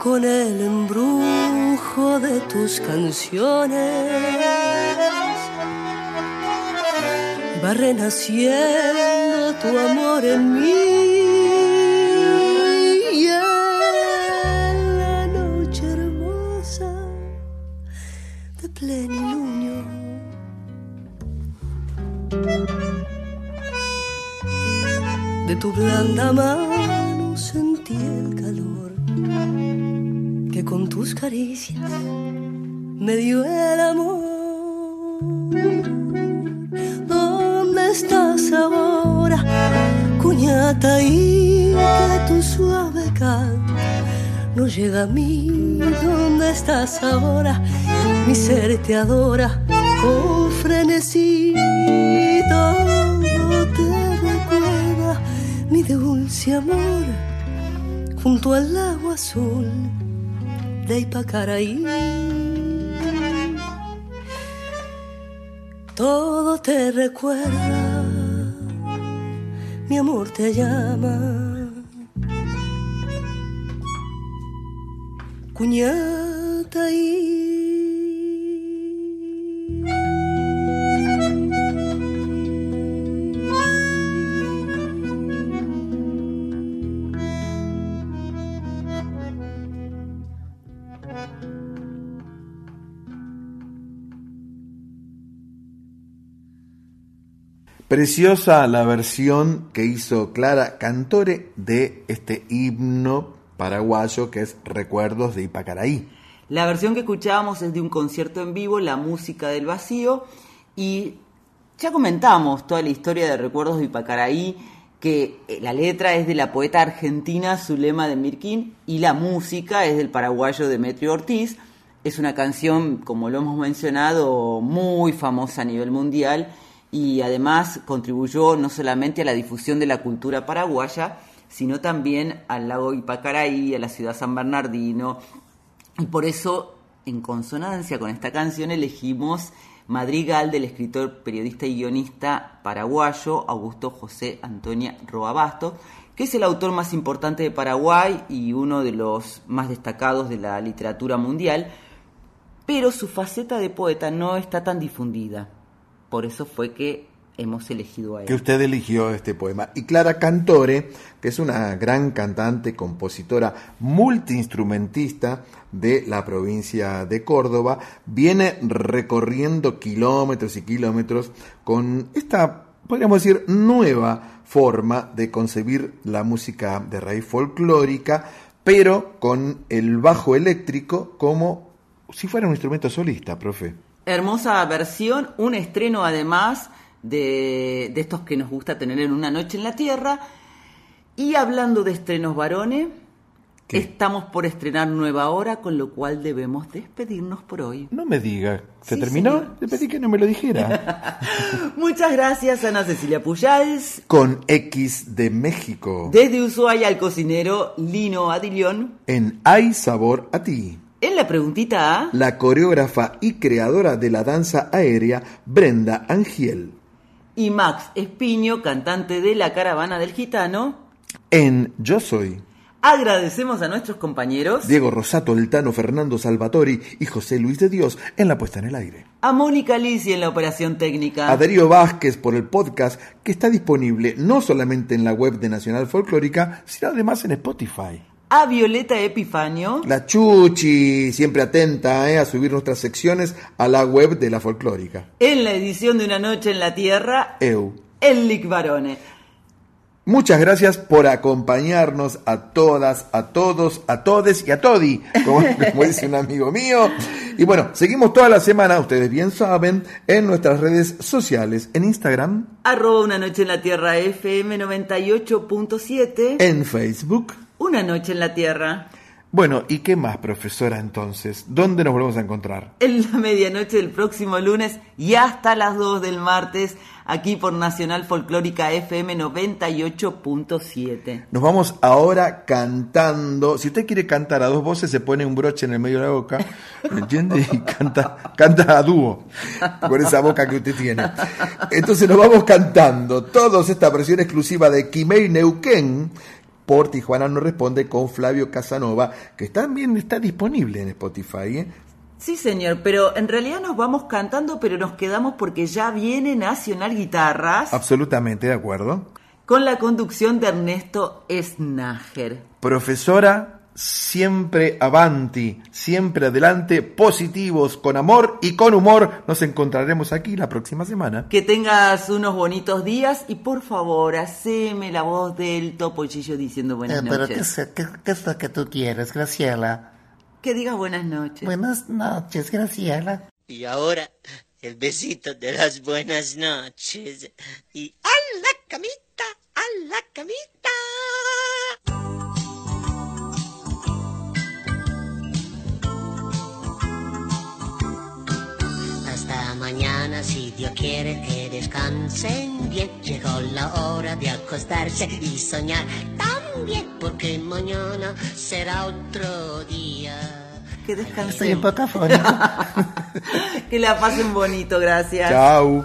con el embrujo de tus canciones. Va renaciendo tu amor en mí y en la noche hermosa de plenilunio. De tu blanda mano caricias me dio el amor. ¿Dónde estás ahora, cuñata? Y que tu suave canto no llega a mí. ¿Dónde estás ahora? Mi ser te adora con frenesí. Todo te recuerda mi dulce amor junto al lago azul de Ipacaraí. Todo te recuerda, mi amor te llama. Cuñata Preciosa la versión que hizo Clara Cantore de este himno paraguayo que es Recuerdos de Ipacaraí. La versión que escuchábamos es de un concierto en vivo, La Música del Vacío, y ya comentamos toda la historia de Recuerdos de Ipacaraí, que eh, la letra es de la poeta argentina Zulema de Mirquín y la música es del paraguayo Demetrio Ortiz. Es una canción, como lo hemos mencionado, muy famosa a nivel mundial y además contribuyó no solamente a la difusión de la cultura paraguaya, sino también al lago Ipacaraí, a la ciudad San Bernardino. Y por eso, en consonancia con esta canción, elegimos Madrigal del escritor, periodista y guionista paraguayo Augusto José Antonia Roabasto, que es el autor más importante de Paraguay y uno de los más destacados de la literatura mundial, pero su faceta de poeta no está tan difundida. Por eso fue que hemos elegido a él. que usted eligió este poema. Y Clara Cantore, que es una gran cantante, compositora, multiinstrumentista de la provincia de Córdoba, viene recorriendo kilómetros y kilómetros con esta, podríamos decir, nueva forma de concebir la música de raíz folclórica, pero con el bajo eléctrico como si fuera un instrumento solista, profe. Hermosa versión, un estreno además de, de estos que nos gusta tener en una noche en la Tierra. Y hablando de estrenos varones, estamos por estrenar nueva hora, con lo cual debemos despedirnos por hoy. No me diga, ¿se Sí, terminó? señor. Le pedí que no me lo dijera. <laughs> Muchas gracias, Ana Cecilia Pujals. con X de México. Desde Ushuaia al cocinero Lino Adilión. En Hay Sabor a Ti. En la preguntita A, La coreógrafa y creadora de la danza aérea, Brenda Angiel. y Max Espiño, cantante de La Caravana del Gitano. En Yo Soy. Agradecemos a nuestros compañeros, Diego Rosato, Eltano, Fernando Salvatori y José Luis de Dios en la puesta en el aire. a Mónica Lisi en la operación técnica. A Darío Vázquez por el podcast que está disponible no solamente en la web de Nacional Folclórica, sino además en Spotify. A Violeta Epifanio. La Chuchi, siempre atenta eh, a subir nuestras secciones a la web de la folclórica. En la edición de Una Noche en la Tierra, Eu. el Lic Barone. Muchas gracias por acompañarnos a todas, a todos, a todes y a todi, como, <laughs> como dice un amigo mío. Y bueno, seguimos toda la semana, ustedes bien saben, en nuestras redes sociales, en Instagram, Arroba Una Noche en la Tierra FM 98.7. en Facebook. Una Noche en la Tierra. Bueno, ¿y qué más, profesora, entonces? ¿Dónde nos volvemos a encontrar? En la medianoche del próximo lunes y hasta las 2 del martes, aquí por Nacional Folclórica FM 98.7. Nos vamos ahora cantando. Si usted quiere cantar a dos voces, se pone un broche en el medio de la boca, ¿me entiende? Y canta, canta a dúo, con esa boca que usted tiene. Entonces nos vamos cantando todos esta versión exclusiva de Kimei Neuquén por Tijuana no responde con Flavio Casanova, que también está disponible en Spotify. ¿eh? Sí, señor, pero en realidad nos vamos cantando, pero nos quedamos porque ya viene Nacional Guitarras Absolutamente de acuerdo. con la conducción de Ernesto Snager. Profesora, siempre avanti, siempre adelante, positivos, con amor y con humor. Nos encontraremos aquí la próxima semana. Que tengas unos bonitos días y por favor, haceme la voz del topollillo diciendo buenas Eh, pero ¿qué noches. es, qué- qué es lo que tú quieres, Graciela? Que digas buenas noches. Buenas noches, Graciela. Y ahora, el besito de las buenas noches. Y a la camita, a la camita. Hasta mañana, si Dios quiere que descansen bien. Llegó la hora de acostarse y soñar también. porque mañana será otro día. Que descansen. Estoy un poco afónico. que la pasen bonito, gracias. Chao.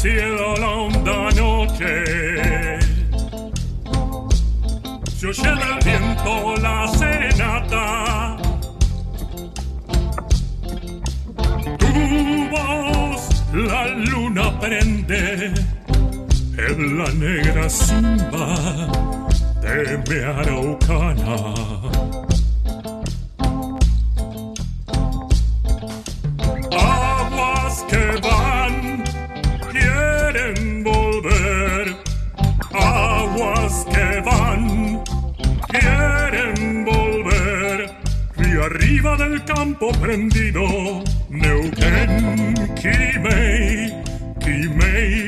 Cielo la honda noche. Se oye del viento la serenata. Tu voz la luna prende en la negra simba de mi araucana del campo prendido. Neuquén, Quimei, Quimei,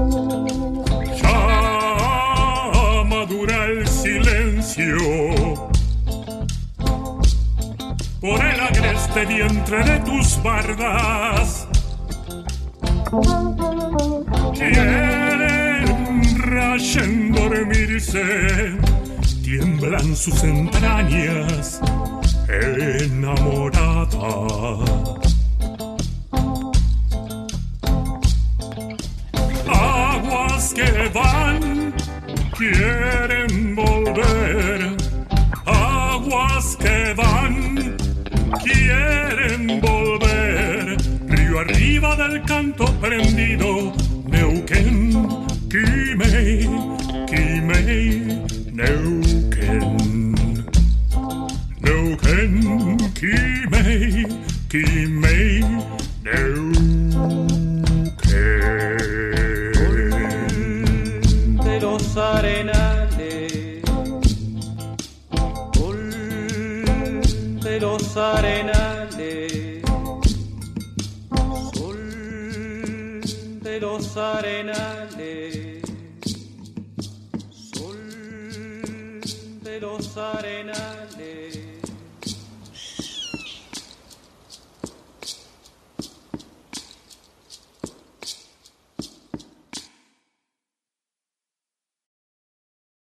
Agreste vientre de tus bardas. Quieren rayen dormirse, tiemblan sus entrañas enamorada. Aguas que van, quieren volver. Aguas que van, quieren volver. Río arriba del canto prendido,